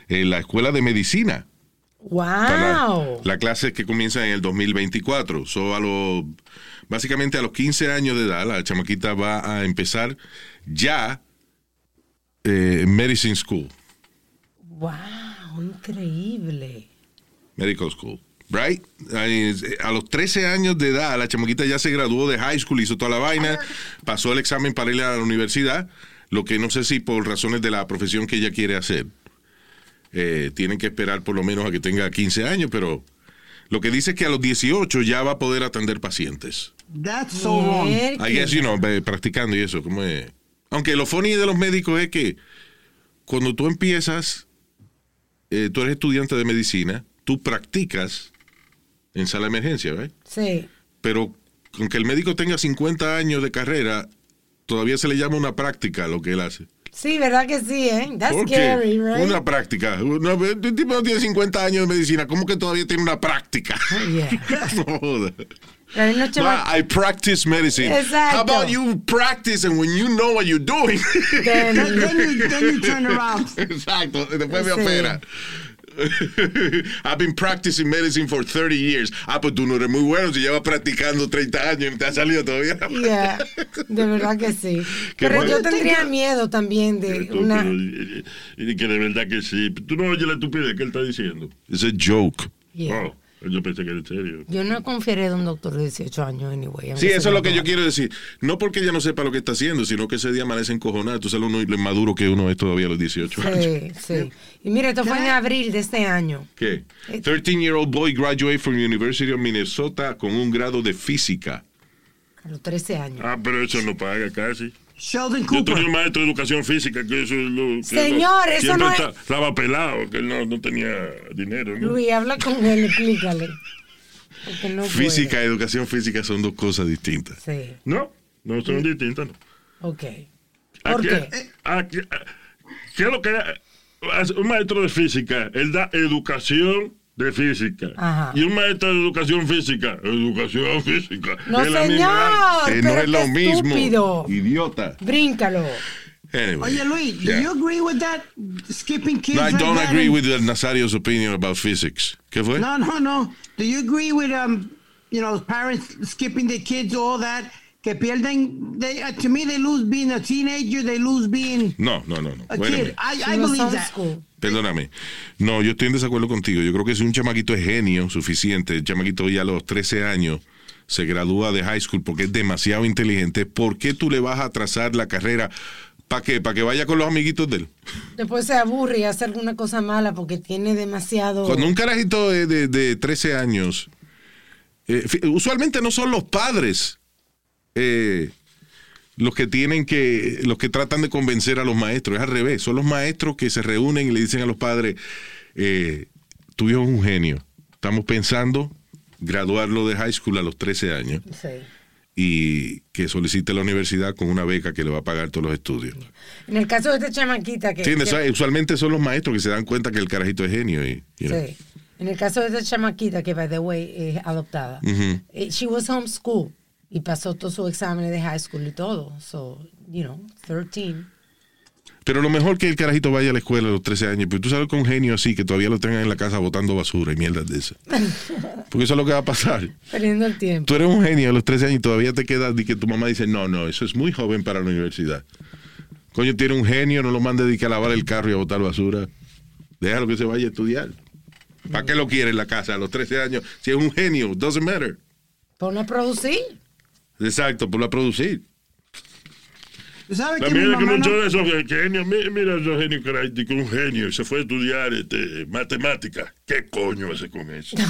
en la escuela de medicina. Para ¡Wow! la clase que comienza en el 2024. So, a lo, básicamente a los 15 años de edad, la chamaquita va a empezar ya eh, Medicine School, ¡Wow! Increíble. Medical School. Right? A los 13 años de edad, la chamaquita ya se graduó de high school, hizo toda la vaina, pasó el examen para ir a la universidad, lo que no sé si por razones de la profesión que ella quiere hacer. Eh, tienen que esperar por lo menos a que tenga 15 años, pero lo que dice es que a los 18 ya va a poder atender pacientes. That's so wrong. I guess, you know, ve- practicando y eso, como es. Aunque lo funny de los médicos es que cuando tú empiezas, eh, tú eres estudiante de medicina, tú practicas en sala de emergencia, ¿ves? Sí. Pero aunque el médico tenga 50 años de carrera, todavía se le llama una práctica lo que él hace. Sí, ¿verdad que sí, eh? That's ¿Por qué? scary, right? Una práctica. El tipo no tiene 50 años de medicina. ¿Cómo que todavía tiene una práctica? Yeah. no Well, I practice medicine. Exacto. How about you practice and when you know what you're doing? Then- Then you, then you turn around. Exacto. Después me Sí. opera. I've been practicing medicine for 30 years. Ah, pues tú no eres muy bueno si llevas practicando 30 años y no te ha salido todavía. Yeah, de verdad que sí. Qué Pero bueno. yo tendría miedo también de Tú, una... pero, que de verdad que sí. Tú no oyes la estupidez que él está diciendo. It's a joke. Yeah. Oh, yo pensé que era en serio. Yo no confiaré de un doctor de 18 años, anyway. Sí, eso es lo que yo quiero decir. No porque ella no sepa lo que está haciendo, sino que ese día amanece encojonado. Tú sabes uno, lo inmaduro que uno es todavía a los 18 años. Sí, sí. Y mira, esto fue en abril de este año. ¿Qué? 13-year-old boy graduated from University of Minnesota con un grado de física. A los 13 años. Ah, pero eso no paga casi. Sheldon Yo tenía un maestro de educación física que eso es lo que Señor, eso siempre no es- estaba pelado, que él no, no tenía dinero. ¿no? Luis, habla con él, explícale. No. Física y educación física son dos cosas distintas. Sí, No, no son distintas. No. ok. ¿A ¿Por qué- qué? a qué- a- ¿Qué es lo que un maestro de física? Él da educación de física. Ajá. Y un maestro de educación física, educación física. No, es señor. Que no pero es lo mismo. estúpido. Idiota. Bríncalo. Anyway. Oye, Luis, Yeah. do you agree with that? Skipping kids No, I like don't that agree and- with Nazario's opinion about physics. ¿Qué fue? No, no, no. Do you agree with um, you know, parents skipping their kids, all that? Que pierden. They, uh, to me, they lose being a teenager. They lose being No, no, no. no. a kid. I, I no believe that. school. Perdóname. No, yo estoy en desacuerdo contigo. Yo creo que si un chamaquito es genio suficiente, el chamaquito ya a los 13 años se gradúa de high school porque es demasiado inteligente, ¿por qué tú le vas a atrasar la carrera? ¿Para qué? ¿Para que vaya con los amiguitos de él? Después se aburre y hace alguna cosa mala porque tiene demasiado. Cuando un carajito de, de- de 13 años, eh, usualmente no son los padres eh, los que tienen que, los que tratan de convencer a los maestros, es al revés, son los maestros que se reúnen y le dicen a los padres, eh, tu hijo es un genio, estamos pensando graduarlo de high school a los 13 años Sí. y que solicite la universidad con una beca que le va a pagar todos los estudios. En el caso de esta chamaquita que. ¿Entiendes? que- Usualmente son los maestros que se dan cuenta que el carajito es genio. Y, you know. Sí. En el caso de esta chamaquita que, by the way, es adoptada. Ujú. eh, She was homeschooled y pasó todos sus exámenes de high school y todo. So, you know, 13. Pero lo mejor que el carajito vaya a la escuela a los 13 años, pero tú sabes que un genio así, que todavía lo tengan en la casa botando basura y mierdas de esas. Porque eso es lo que va a pasar. Perdiendo el tiempo. Tú eres un genio a los 13 años y todavía te quedas y que tu mamá dice, no, no, eso es muy joven para la universidad. Coño, tiene un genio, no lo mande a lavar el carro y a botar basura. Déjalo que se vaya a estudiar. ¿Para qué lo quiere en la casa a los 13 años? Si es un genio, doesn't matter. Pon a producir. Exacto, por a producir. ¿Tú sabes que mi También es que muchos de esos genios, mi- mira esos genios que que un genio se fue a estudiar este, matemáticas. ¿Qué coño hace con eso?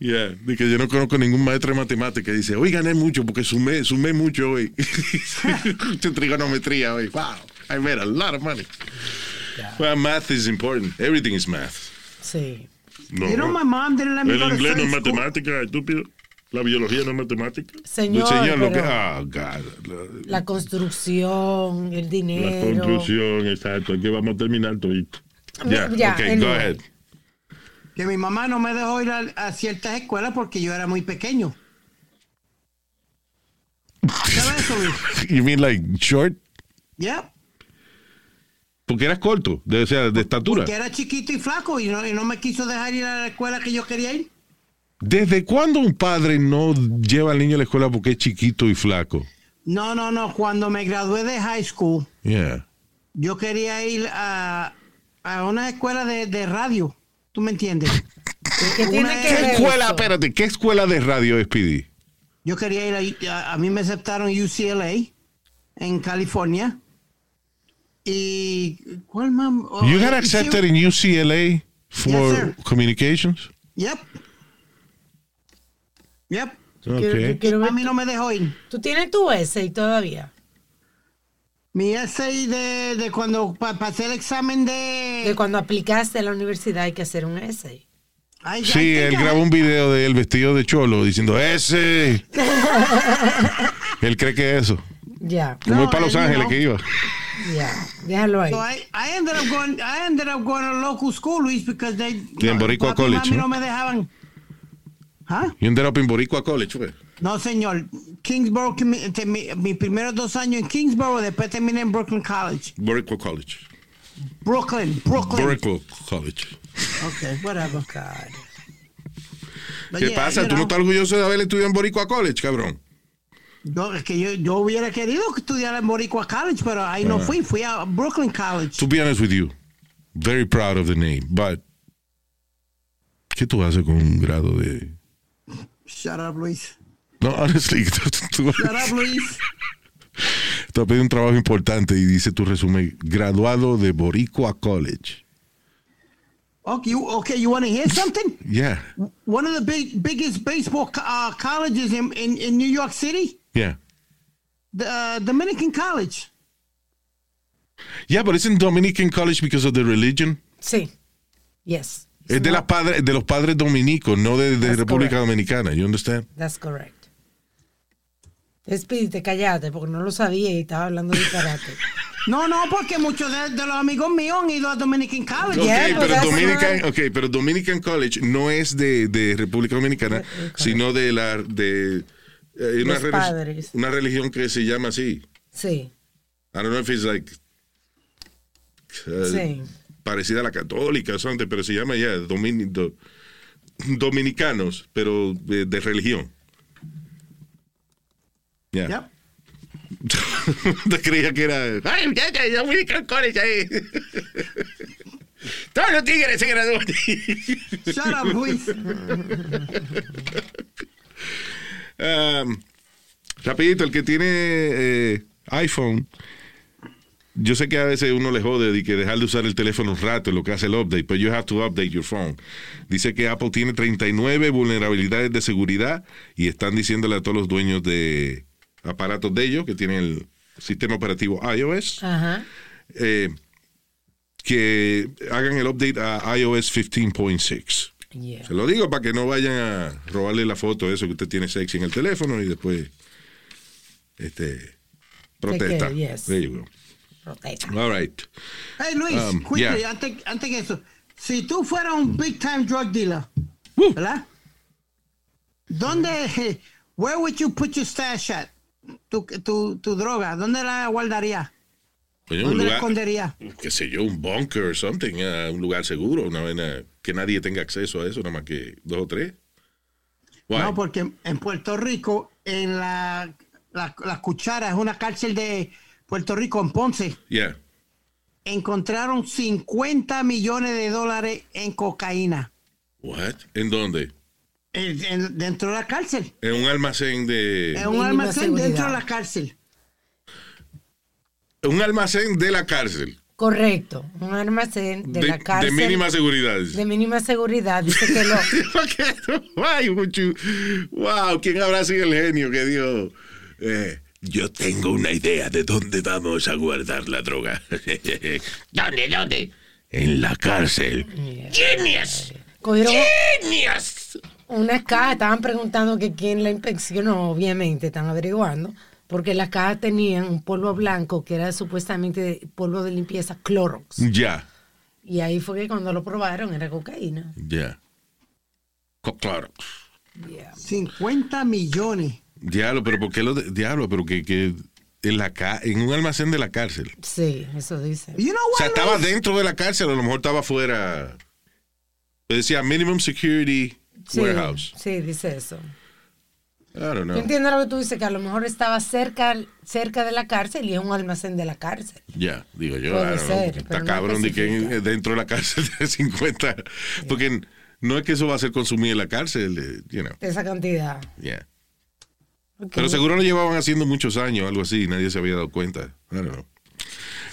Yeah, de que yo no conozco ningún maestro de matemática. Dice, hoy gané mucho porque sumé, sumé mucho hoy. Trigonometría hoy. Wow, I made a lot of money. Well, math is important. Everything is math. Sí. No. You know, my mom didn't let me El inglés no es matemática, estúpido. La biología no es matemática. Señor, Señor, lo que. pero Oh, God. la construcción, el La dinero. construcción, exacto. Aquí vamos a terminar todito. Yeah, Ya, okay, go ahead. Que mi mamá no me dejó ir a, a ciertas escuelas porque yo era muy pequeño. ¿Sabes eso, Luis? You mean like short? Yeah. Porque eras corto, de, o sea, de estatura. Que era chiquito y flaco y no, y no me quiso dejar ir a la escuela que yo quería ir. ¿Desde cuándo un padre no lleva al niño a la escuela porque es chiquito y flaco? No, no, no. Cuando me gradué de high school, Yeah. yo quería ir a, a una escuela de, de radio. ¿Tú me entiendes? ¿Qué tiene Una- que ¿Qué ver escuela, eso? espérate, qué escuela de radio es, Speedy? Yo quería ir a, a, a mí me aceptaron UCLA en California. Y ¿cuál más? Oh, You got y- accepted in UCLA for Yes, communications? Yep. Yep. Okay. A mí no me dejó ir. ¿Tú tienes tu essay todavía? Mi essay de, de cuando pa- pasé el examen de... De cuando aplicaste a la universidad hay que hacer un essay. Sí, él grabó un video de él vestido de cholo diciendo, ¡ese! él cree que es eso. Ya. Como es para Los Ángeles no. que iba. Ya, déjalo ahí. So I, I ended up going. I ended up going to local school, Luis, because they. Sí, en Boricua papi y College, mami ¿no? no me dejaban. ¿Ah? Y ended up in Boricua College, pues. No, señor. Kingsborough, te- mi- mis primeros dos años en Kingsborough, después terminé en Brooklyn College. Boricua College. Brooklyn, Brooklyn. Boricua College. Okay, whatever. But ¿Qué yeah, pasa? you ¿Tú no know, estás orgulloso de haber estudiado en Boricua College, cabrón? Yo, es que yo, yo hubiera querido estudiar en Boricua College, pero ahí no Ah. fui. Fui a Brooklyn College. To be honest with you, very proud of the name, but ¿qué tú haces con un grado de... Shut up, Luis. No, honestly, tú, Shut up, Luis. has pedido un trabajo importante y dice tu resumen, graduado de Boricua College. Okay, you, okay, you want to hear something? Yeah, One of the big, biggest baseball uh, colleges in, in, in New York City, yeah. the uh, Dominican College. Yeah, but isn't Dominican College because of the religion? Sí. Yes. Es de, las padres, de los padres dominicos, no de, de República correct. Dominicana. You understand? That's correct. Despídete, callate, porque no lo sabía y estaba hablando disparate. No, no, porque muchos de, de los amigos míos han ido a Dominican College. Ok, pero Dominican, okay, pero Dominican College no es de, de República Dominicana, sino de la de eh, una, Los padres. una religión que se llama así. Sí, I don't know if it's like uh, sí. parecida a la católica o something, pero se llama ya domini- do- dominicanos, pero de, de religión. Ya. Yep. Te creía que era Ay, ya, ya, ya, Dominican College ahí. Todos los tigres se gradúan. Shut up, Luis. Um, rapidito, el que tiene eh, iPhone, yo sé que a veces uno le jode de que dejar de usar el teléfono un rato, lo que hace el update, pero you have to update your phone. Dice que Apple tiene 39 vulnerabilidades de seguridad y están diciéndole a todos los dueños de aparatos de ellos que tienen el sistema operativo iOS Ajá. eh, que hagan el update a iOS 15.6. Yeah. Se lo digo para que no vayan a robarle la foto de eso que usted tiene sexy en el teléfono y después este protesta. yes. There you go. Protesta. All right. Hey, Luis, Um, quickly, yeah. antes, antes que eso. Si tú fueras un big time drug dealer, ¿verdad? ¿Dónde, where would you put your stash at? Tu, tu, tu droga, ¿dónde la guardaría? Coño, un ¿Dónde la lugar, escondería? qué sé yo, un bunker o something, ah, un lugar seguro, una vaina que nadie tenga acceso a eso, nada más que dos o tres. Why? No, porque en Puerto Rico, en la, la, la cuchara, es una cárcel de Puerto Rico, en Ponce, Yeah. encontraron 50 millones de dólares en cocaína What? ¿En dónde? en- en- dentro de la cárcel. En un almacén de En un almacén seguridad. dentro de la cárcel. un almacén de la cárcel. Correcto. Un almacén de, De, la cárcel. de mínima seguridad. De mínima seguridad. Dice que lo. Ay, mucho- Wow, ¿quién habrá sido el genio que dijo? eh, yo tengo una idea de dónde vamos a guardar la droga. ¿Dónde, dónde? en la cárcel. Genius. Cogieron Genius. unas cajas, estaban preguntando que quién la inspeccionó, obviamente, están averiguando, porque las cajas tenían un polvo blanco que era supuestamente polvo de limpieza Clorox. Ya, Y ahí fue que cuando lo probaron era cocaína. ya. Co- Claro. 50 millones. Diablo, pero ¿por qué lo de- diablo? Pero que, que en la ca- en un almacén de la cárcel. Sí, eso dice. You know O sea, estaba Luis? dentro de la cárcel, a lo mejor estaba afuera. Decía minimum security Sí, warehouse. sí, dice eso. Yo entiendo lo que tú dices, que a lo mejor estaba cerca, cerca de la cárcel y es un almacén de la cárcel. Ya, digo yo, Puede ser, está no cabrón de que dentro de la cárcel de 50. Porque no es que eso va a ser consumido en la cárcel, eh, you know, Esa cantidad. yeah. Pero seguro lo llevaban haciendo muchos años, algo así, y nadie se había dado cuenta. I don't know.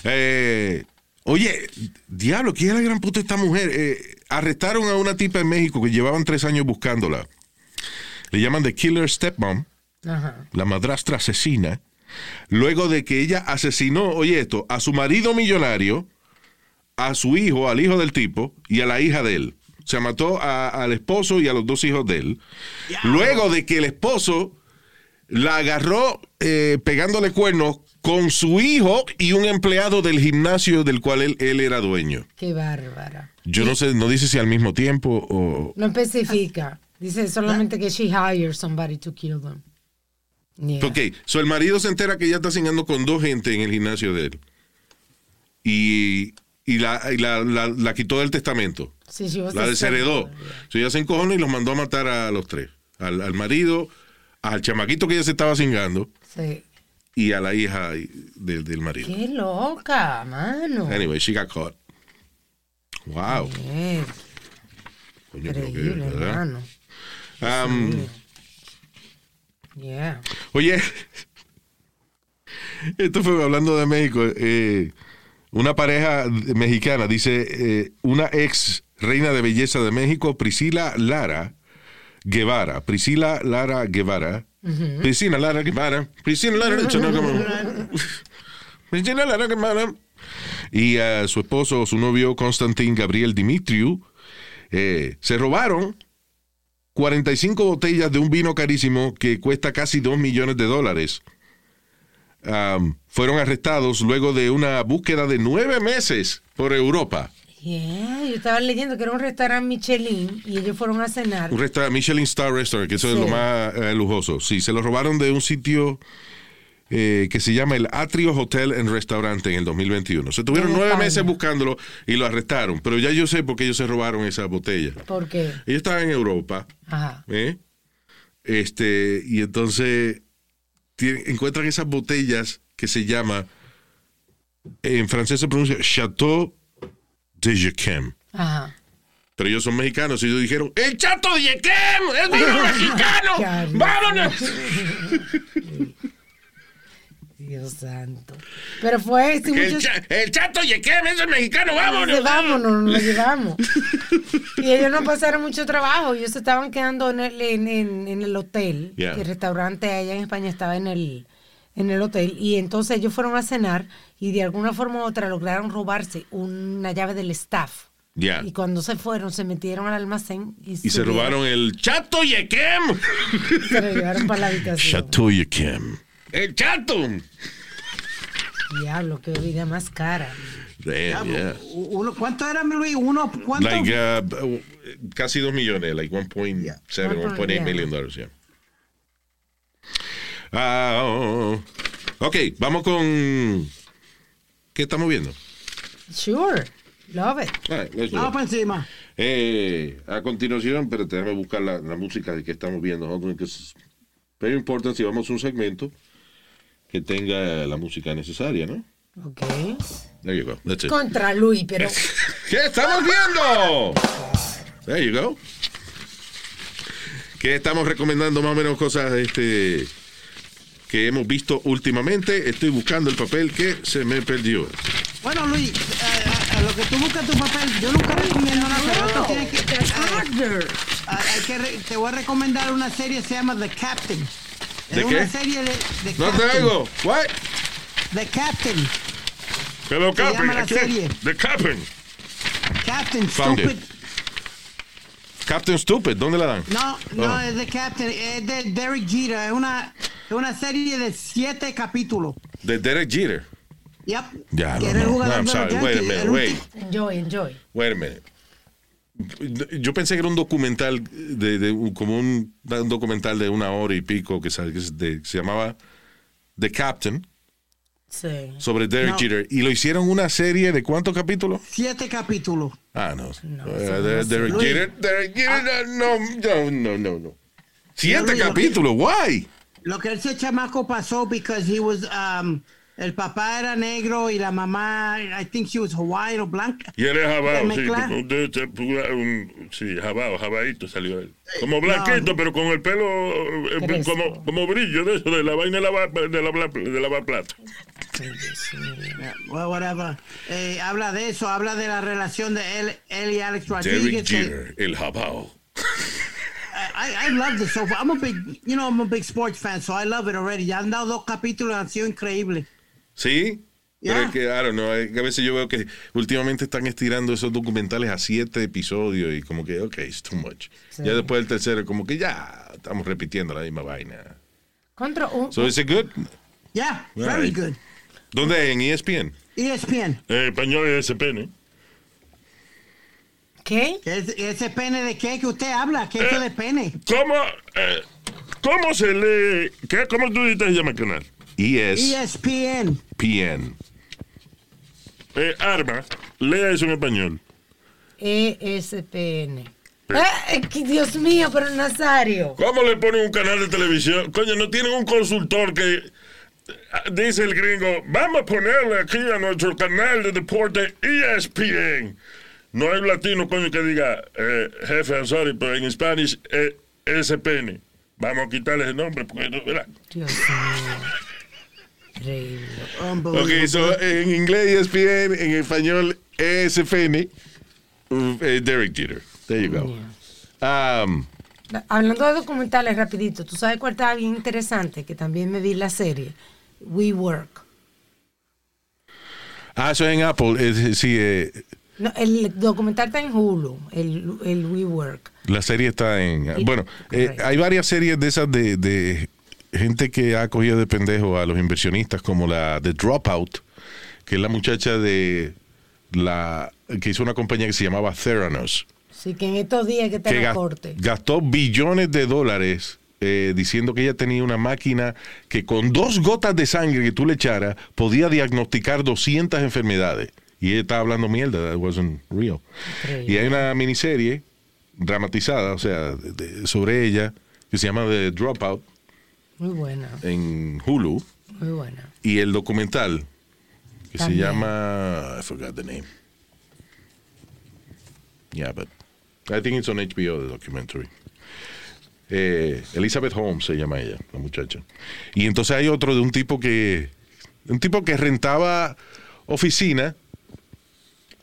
Eh, oye, diablo, ¿quién es la gran puta esta mujer? Eh, arrestaron a una tipa en México que llevaban tres años buscándola. Le llaman The Killer Stepmom, Ajá. la madrastra asesina, luego de que ella asesinó, oye esto, a su marido millonario, a su hijo, al hijo del tipo y a la hija de él. O sea, mató a- al esposo y a los dos hijos de él. Luego de que el esposo la agarró eh, pegándole cuernos con su hijo y un empleado del gimnasio del cual él, él era dueño. Qué bárbara. Yo no sé, no dice si al mismo tiempo o... No especifica. Dice solamente que she hired somebody to kill them. Yeah. Ok, so el marido se entera que ya está cingando con dos gente en el gimnasio de él. Y, y la, y la, la- la quitó del testamento. Sí, was La desheredó. So ella se encojona y los mandó a matar a los tres. Al, al marido, al chamaquito que ella se estaba cingando Sí. y a la hija del, del marido. Qué loca, mano. Anyway, she got caught. Wow. Coño, que, Increíble, hermano. Um, Yeah. Oye, esto fue hablando de México. eh, una pareja mexicana, dice, eh, una ex reina de belleza de México, Priscila Lara Guevara. Priscila Lara Guevara. Priscila Lara Guevara. Priscila Lara Priscila Lara Guevara. Y a su esposo, su novio, Constantin Gabriel Dimitriu, eh, se robaron 45 botellas de un vino carísimo que cuesta casi 2 millones de dólares. Fueron arrestados luego de una búsqueda de nueve meses por Europa. Yeah, yo estaba leyendo que era un restaurante Michelin y ellos fueron a cenar. Un restaurante, Michelin Star Restaurant, que eso es lo más eh, lujoso. Sí, se lo robaron de un sitio eh, que se llama el Atrio Hotel and Restaurante en el 2021. Se tuvieron nueve España. meses buscándolo y lo arrestaron. Pero ya yo sé por qué ellos se robaron esa botella. ¿Por qué? Ellos estaban en Europa. Ajá. ¿eh? Este, y entonces tienen- encuentran esas botellas que se llama, en francés se pronuncia Chateau de Jequem. Ajá. Pero ellos son mexicanos y ellos dijeron, ¡El chato de Jequem! ¡Es vino mexicano! ¡Vámonos! Dios santo. Pero fue, sí, El, muchos... cha- el chato es el mexicano, Dice, vámonos. vámonos, nos lo llevamos. y ellos no pasaron mucho trabajo. Ellos se estaban quedando en el, en, en- en el hotel. Yeah. El restaurante allá en España estaba en el, en el hotel. Y entonces ellos fueron a cenar y de alguna forma u otra lograron robarse una llave del staff. Ya. Y cuando se fueron, se metieron al almacén y, Y se robaron el Chato Yequem. Se lo llevaron para la habitación. Chateau Jequem. El chato. Diablo, qué vida más cara. Damn, yeah. Uno, ¿Cuánto era, Luis? Uno, ¿cuánto? Like, uh, casi dos millones, like 1.7, 1.8 Yeah. million dollars, yeah. Ah, oh, oh. ok, vamos con... ¿Qué estamos viendo? Sure. Love it. Right, Vamos para encima. Eh, a continuación, pero déjame buscar la, la música de que estamos viendo. Que very important si vamos a un segmento que tenga la música necesaria, ¿no? Ok. There you go. That's it. Contra Luis, pero... ¿Qué estamos viendo? There you go. Que estamos recomendando más o menos cosas este, que hemos visto últimamente. Estoy buscando el papel que se me perdió. Bueno, Luis, eh, a lo que tú buscas tu papel, yo nunca recomiendo nada, pero esto tiene que... eh, ah, hay que re- te voy a recomendar una serie que se llama The Captain. ¿De es qué? una serie de... de No te Captain. oigo. What? The Captain. Lo Se llama capen. la serie. The capen. Captain, Found stupid. it. Captain Stupid, ¿dónde la dan? No, no, Oh. es The Captain, es de Derek Jeter, es una, es una serie de siete capítulos. De Derek Jeter. Yep. Ya, no, no. jugador I'm de sorry. Wait a minute, wait. Enjoy, enjoy. Wait a minute. Yo pensé que era un documental, de, como un, un documental de una hora y pico que, se- que llamaba The Captain, Sí. sobre Derek No. Jeter. Y lo hicieron una serie de cuántos capítulos? Siete capítulos. Ah, no. Uh, eso de- no Derek. Jeter, Derek Jeter, no, no, no, no, no. Siete Luis, lo que- capítulos, why? Lo que ese chamaco pasó because he was um, el papá era negro y la mamá I think she was Hawaiian o blanca. Y él es jabao, La sí. un- de- de- un- sí, jabao, jabaito salió él. Como blanquito, pero con el pelo eh, como, como brillo de eso, de la vaina de lavar, de lavar, de lavar plata. Well, whatever. Eh, habla de eso, habla de la relación de él, él y Alex Rodriguez. Jeter, el jabao. I, I love this so far. I'm a big, you know, I'm a big sports fan, so I love it already. Ya han dado dos capítulos, han sido increíbles. ¿Sí? Pero Yeah. es que, I don't know, eh, a veces yo veo que últimamente están estirando esos documentales a siete episodios y como que, ok, it's too much. Sí. Ya después del tercero, como que ya estamos repitiendo la misma vaina. Contra un, So, is it good? Yeah, very Right. good. ¿Dónde? En ESPN. ESPN. Eh, español es SPN. ¿Qué? ¿Ese, ese pene de qué que usted habla? ¿Qué es eso de pene? ¿Cómo, eh, ¿Cómo se lee? ¿Qué, ¿Cómo tú dices se llama el canal? E E ESPN. ESPN. Eh, arma, lea eso en español. ESPN. Ah, eh, Dios mío, pero Nazario. ¿Cómo le ponen un canal de televisión? Coño, no tienen un consultor que eh, dice el gringo, vamos a ponerle aquí a nuestro canal de deporte ESPN. No hay latino, coño, que diga, eh, jefe, I'm sorry, pero en Spanish eh, SPN. Vamos a quitarle ese nombre porque no, ¿verdad? Dios mío. Increíble. Ok, so en inglés ESPN, en español E ESPN. uh, eh, Derek Jeter. There you go. Um, Hablando de documentales, rapidito, ¿tú sabes cuál estaba bien interesante? Que también me vi la serie. We Work. ah, eso es en Apple. sí, eh, No, el documental está en Hulu, el, el We Work. la serie está en. Bueno, eh, hay varias series de esas de, de gente que ha cogido de pendejo a los inversionistas, como la de Dropout, que es la muchacha de la que hizo una compañía que se llamaba Theranos. Sí, que en estos días que la gas- corte. gastó billones de dólares eh, diciendo que ella tenía una máquina que con dos gotas de sangre que tú le echaras podía diagnosticar 200 enfermedades. Y ella estaba hablando mierda, that wasn't real. Y hay una miniserie dramatizada, o sea, de- de- sobre ella, que se llama The Dropout Muy buena, en Hulu. muy buena. Y el documental, que También. se llama. I forgot the name. Yeah, but I think it's on HBO, the documentary. Eh, Elizabeth Holmes se llama ella, la muchacha. Y entonces hay otro de un tipo que. Un tipo que rentaba oficina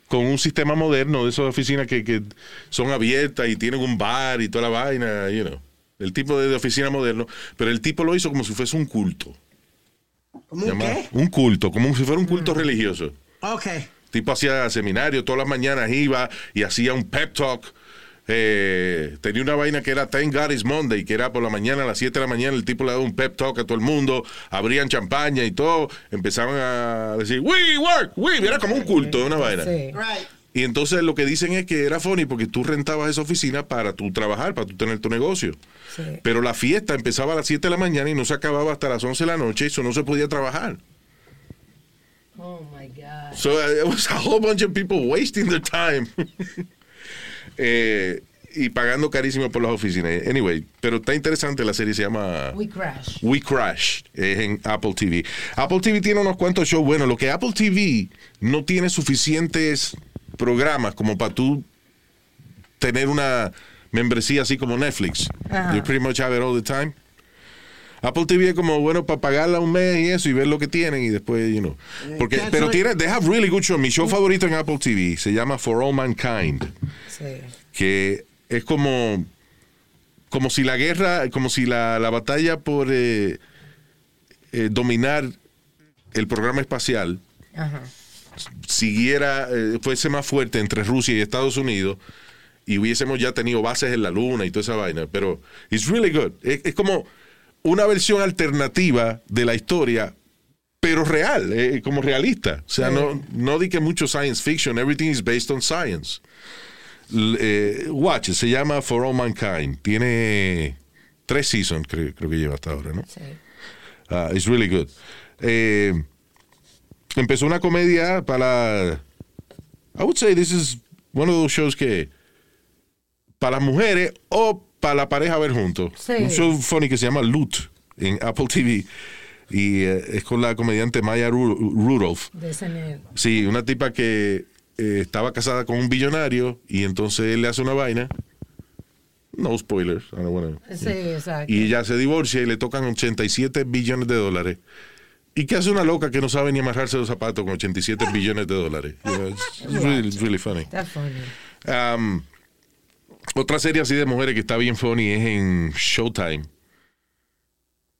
con un sistema moderno de esas oficinas que, que son abiertas y tienen un bar y toda la vaina, you know. El tipo de, de oficina moderno. Pero el tipo lo hizo como si fuese un culto. ¿Cómo Se llama- qué? Un culto, como si fuera un culto religioso. Ok. tipo hacía seminario, todas las mañanas iba y hacía un pep talk. Eh, tenía una vaina que era Thank God is Monday, que era por la mañana, a las 7 de la mañana, el tipo le daba un pep talk a todo el mundo, abrían champaña y todo, empezaban a decir, we work, we, era como un culto, una vaina. Y entonces lo que dicen es que era funny porque tú rentabas esa oficina para tú trabajar, para tú tener tu negocio. Pero la fiesta empezaba a las 7 de la mañana y no se acababa hasta las 11 de la noche y eso no se podía trabajar. Oh my God. So uh, it was a whole bunch of people wasting their time. Eh, y pagando carísimo por las oficinas. Anyway, pero está interesante la serie, se llama We Crash. We Crash, es en Apple TV. Apple TV tiene unos cuantos shows buenos. Lo que Apple TV no tiene suficientes programas como para tú tener una membresía así como Netflix. Ajá. You pretty much have it all the time. Apple TV es como bueno para pagarla un mes y eso y ver lo que tienen y después, you know. Porque, Cancel pero tiene, they have really good shows. Mi show favorito en Apple TV se llama For All Mankind Sí. que es como como si la guerra, como si la, la batalla por eh, eh, dominar el programa espacial Ajá. Siguiera, eh, fuese más fuerte entre Rusia y Estados Unidos y hubiésemos ya tenido bases en la luna y toda esa vaina. Pero it's really good. Es, es como una versión alternativa de la historia, pero real, eh, como realista. O sea, Sí. no, no di que mucho science fiction, everything is based on science. Eh, watch, se llama For All Mankind. Tiene tres seasons, creo, creo que lleva hasta ahora, ¿no? Sí. Uh, it's really good. Eh, empezó una comedia para. I would say this is one of those shows que. Para las mujeres o para la pareja ver juntos. Sí. Un show funny que se llama Loot en Apple TV. Y eh, es con la comediante Maya Ru- Rudolph. De SNL. Sí, una tipa que eh, estaba casada con un billonario y entonces él le hace una vaina. No spoilers. I don't wanna- Sí, exacto. y ella se divorcia y le tocan 87 billones de dólares. ¿Y qué hace una loca que no sabe ni amarrarse los zapatos con 87 billones de dólares? You know, it's, really, really funny. Um, otra serie así de mujeres que está bien funny es en Showtime.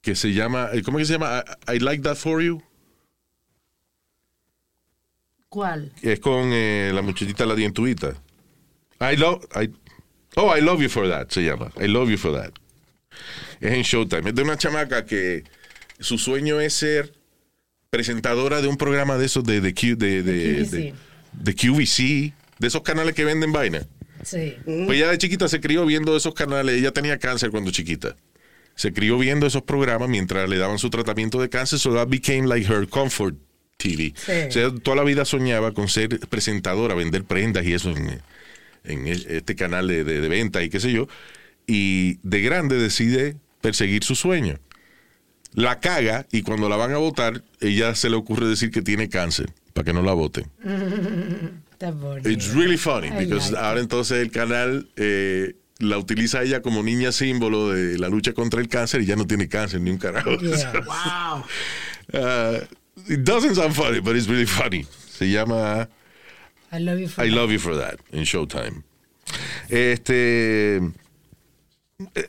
Que se llama, eh, ¿cómo que se llama? I, I Like That For You. ¿Cuál? Es con eh, la muchachita la dientuita. I love, I, oh, I love you for that, se llama. I love you for that. Es en Showtime. Es de una chamaca que su sueño es ser presentadora de un programa de esos de, de, Q- de, de, QVC. de- de QVC, de esos canales que venden vaina. Sí. Pues ella de chiquita se crió viendo esos canales. Ella tenía cáncer cuando chiquita. Se crió viendo esos programas mientras le daban su tratamiento de cáncer. So that became like her comfort TV. Sí. O sea, toda la vida soñaba con ser presentadora, vender prendas y eso en, en este canal de, de, de venta y qué sé yo. Y de grande decide perseguir su sueño. La caga y cuando la van a votar, ella se le ocurre decir que tiene cáncer para que no la voten. It's really funny because like ahora entonces el canal eh, la utiliza ella como niña símbolo de la lucha contra el cáncer y ya no tiene cáncer ni un carajo. Yeah. Wow. Uh, it doesn't sound funny, but it's really funny. Se llama I love you for I that. Love You for That en Showtime. Este. eh,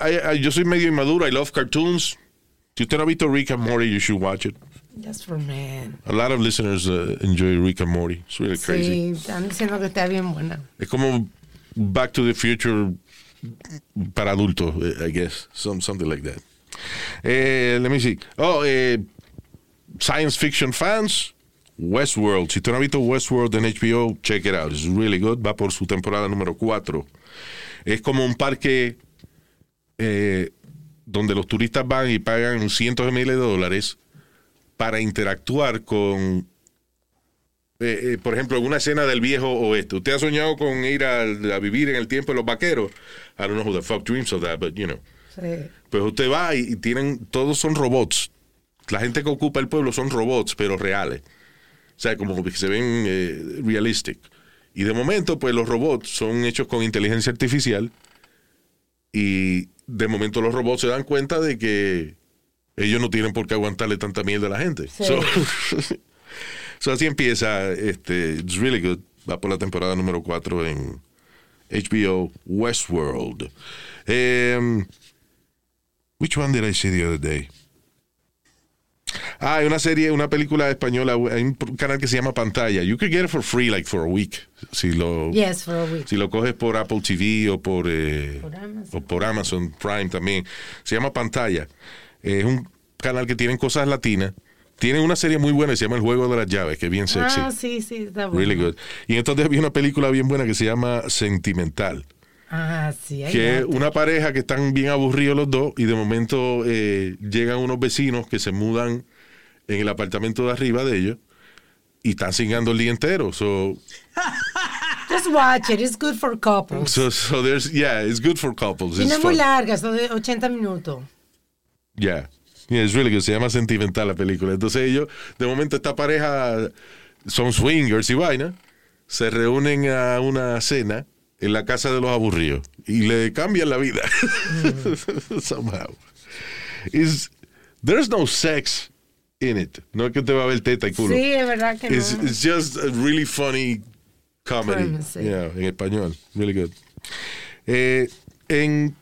I- I- yo soy medio inmaduro. I love cartoons. Si usted no ha visto Rick and Morty, you should watch it. Just for men. A lot of listeners uh, enjoy Rick and Morty. It's really crazy. Sí, están diciendo que está bien buena. Es como Back to the Future para adultos, eh, I guess. Some, something like that. Eh, let me see. Oh, eh, science fiction fans. Westworld. Si tú no has visto Westworld en HBO, check it out. It's really good. Va por su temporada número 4. Es como un parque eh, donde los turistas van y pagan cientos de miles de dólares para interactuar con eh, eh, por ejemplo, una escena del viejo oeste. ¿Usted ha soñado con ir a, vivir en el tiempo de los vaqueros? I don't know who the fuck dreams of that, but you know. Sí. Pues usted va y, y tienen, todos son robots. La gente que ocupa el pueblo son robots, pero reales. O sea, como que se ven eh, realistic. Y de momento, pues los robots son hechos con inteligencia artificial. Y de momento los robots se dan cuenta de que ellos no tienen por qué aguantarle tanta mierda a la gente. Sí. So, so así empieza. Este, it's really good. Va por la temporada número 4 en HBO Westworld. Um, which one did I see the other day? Ah, hay una serie, una película española, hay un canal que se llama Pantalla. You could get it for free, like for a week. Si lo, Yes, for a week. si lo coges por Apple TV o por, eh, Por o por Amazon Prime también. Se llama Pantalla. Es un canal que tienen cosas latinas. Tienen una serie muy buena que se llama El Juego de las Llaves, que es bien sexy. Ah, sí, sí, está bueno. Really good. Y entonces había una película bien buena que se llama Sentimental Ah, sí. que es va. una pareja que están bien aburridos los dos y de momento eh, llegan unos vecinos que se mudan en el apartamento de arriba de ellos y están cingando el día entero. So, Just watch it. It's good for couples. so, so there's, yeah, it's good for couples. Y no es muy larga, son de 80 minutos. Yeah. Yeah, it's really good. Se llama Sentimental la película. Entonces ellos, de momento esta pareja son swingers y vaina, se reúnen a una cena en la casa de los aburridos y le cambian la vida. Somehow. Is there's no sex in it. No es que te va a ver teta y culo. Sí, es verdad que It's, no. it's just a really funny comedy. Yeah, en español. Really good. Eh, en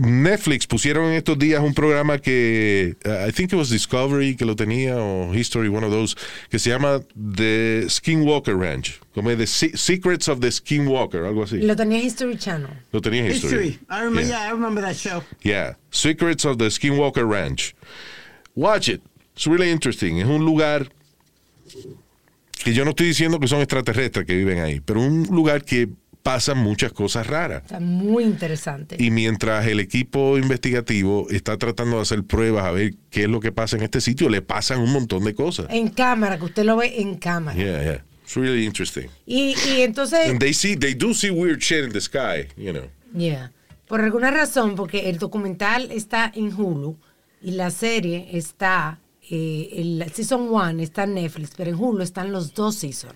Netflix pusieron en estos días un programa que uh, I think it was Discovery que lo tenía o History, one of those, que se llama The Skinwalker Ranch, como The Se- Secrets of the Skinwalker, algo así. Lo tenía History Channel. Lo tenía en History. History. I remember, Yeah. yeah, I remember that show. Yeah, Secrets of the Skinwalker Ranch. Watch it. It's really interesting. Es un lugar que yo no estoy diciendo que son extraterrestres que viven ahí, pero un lugar que pasan muchas cosas raras. Está muy interesante. Y mientras el equipo investigativo está tratando de hacer pruebas a ver qué es lo que pasa en este sitio, le pasan un montón de cosas. En cámara, que usted lo ve en cámara. Yeah, yeah. It's really interesting. Y, y entonces, And they see, they do see weird shit in the sky, you know. yeah, por alguna razón, porque el documental está en Hulu y la serie está, eh, el Season 1 está en Netflix, pero en Hulu están los dos seasons.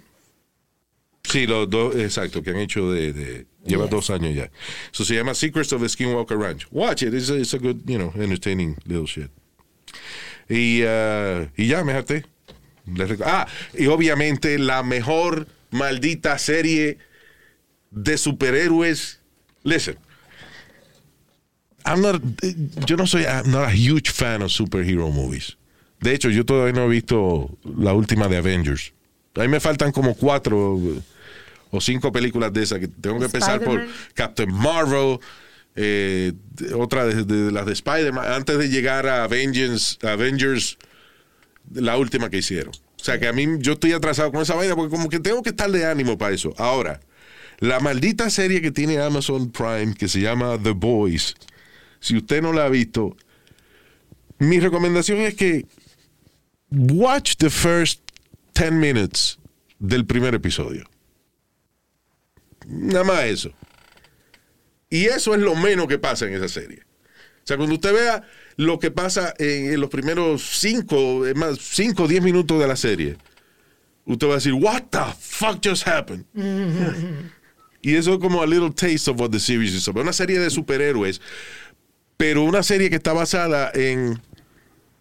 Sí, los dos, exacto, que han hecho de, de lleva Yes. dos años ya. So se llama Secrets of the Skinwalker Ranch. Watch it, it's a, it's a good, you know, entertaining little shit. Y, uh, y ya, me harté. Ah, y obviamente la mejor maldita serie de superhéroes. Listen, I'm not, yo no soy, I'm not a huge fan of superhero movies. De hecho, yo todavía no he visto la última de Avengers. A mí me faltan como cuatro o cinco películas de esas que tengo que empezar por. Captain Marvel, eh, otra de, de las de Spider-Man, antes de llegar a Avengers, Avengers, la última que hicieron. O sea que a mí yo estoy atrasado con esa vaina porque como que tengo que estar de ánimo para eso. Ahora, la maldita serie que tiene Amazon Prime que se llama The Boys, si usted no la ha visto, mi recomendación es que watch the first 10 minutes del primer episodio. Nada más eso. Y eso es lo menos que pasa en esa serie. O sea, cuando usted vea lo que pasa en, los primeros 5, más 5 o 10 minutos de la serie, usted va a decir, What the fuck just happened? Y eso es como a little taste of what the series is about. Una serie de superhéroes, pero una serie que está basada en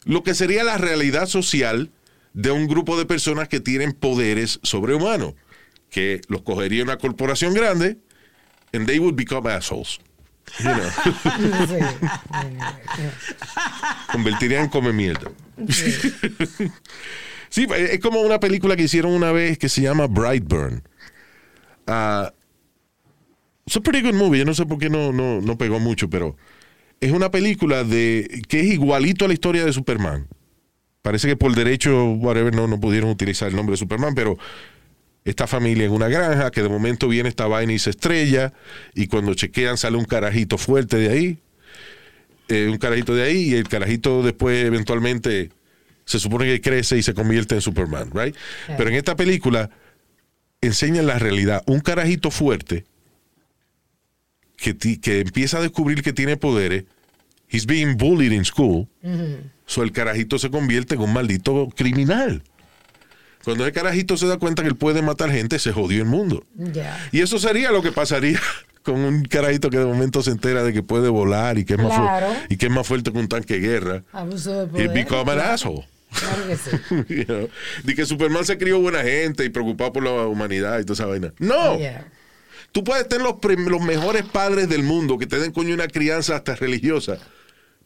lo que sería la realidad social de un grupo de personas que tienen poderes sobrehumanos, que los cogería una corporación grande and they would become assholes. You know. Convertirían en come mierda. Sí, es como una película que hicieron una vez que se llama Brightburn. Ah, es a pretty good movie. Yo no sé por qué no, no, no pegó mucho, pero es una película de que es igualito a la historia de Superman. Parece que por derecho, whatever, no, no pudieron utilizar el nombre de Superman, pero esta familia en una granja que de momento viene esta vaina y se estrella y cuando chequean sale un carajito fuerte de ahí, eh, un carajito de ahí y el carajito después eventualmente se supone que crece y se convierte en Superman, right? Pero en esta película enseñan la realidad. Un carajito fuerte que, que empieza a descubrir que tiene poderes, he's being bullied in school, so el carajito se convierte en un maldito criminal. Cuando el carajito se da cuenta que él puede matar gente, se jodió el mundo. Y eso sería lo que pasaría con un carajito que de momento se entera de que puede volar y que es, más, Claro. y que es más fuerte que un tanque de guerra. Abuso de poder. become an Claro. asshole. Claro que sí. You know? De que Superman se crió buena gente y preocupado por la humanidad y toda esa vaina. No. Yeah. Tú puedes tener los mejores padres del mundo que te den coño una crianza hasta religiosa.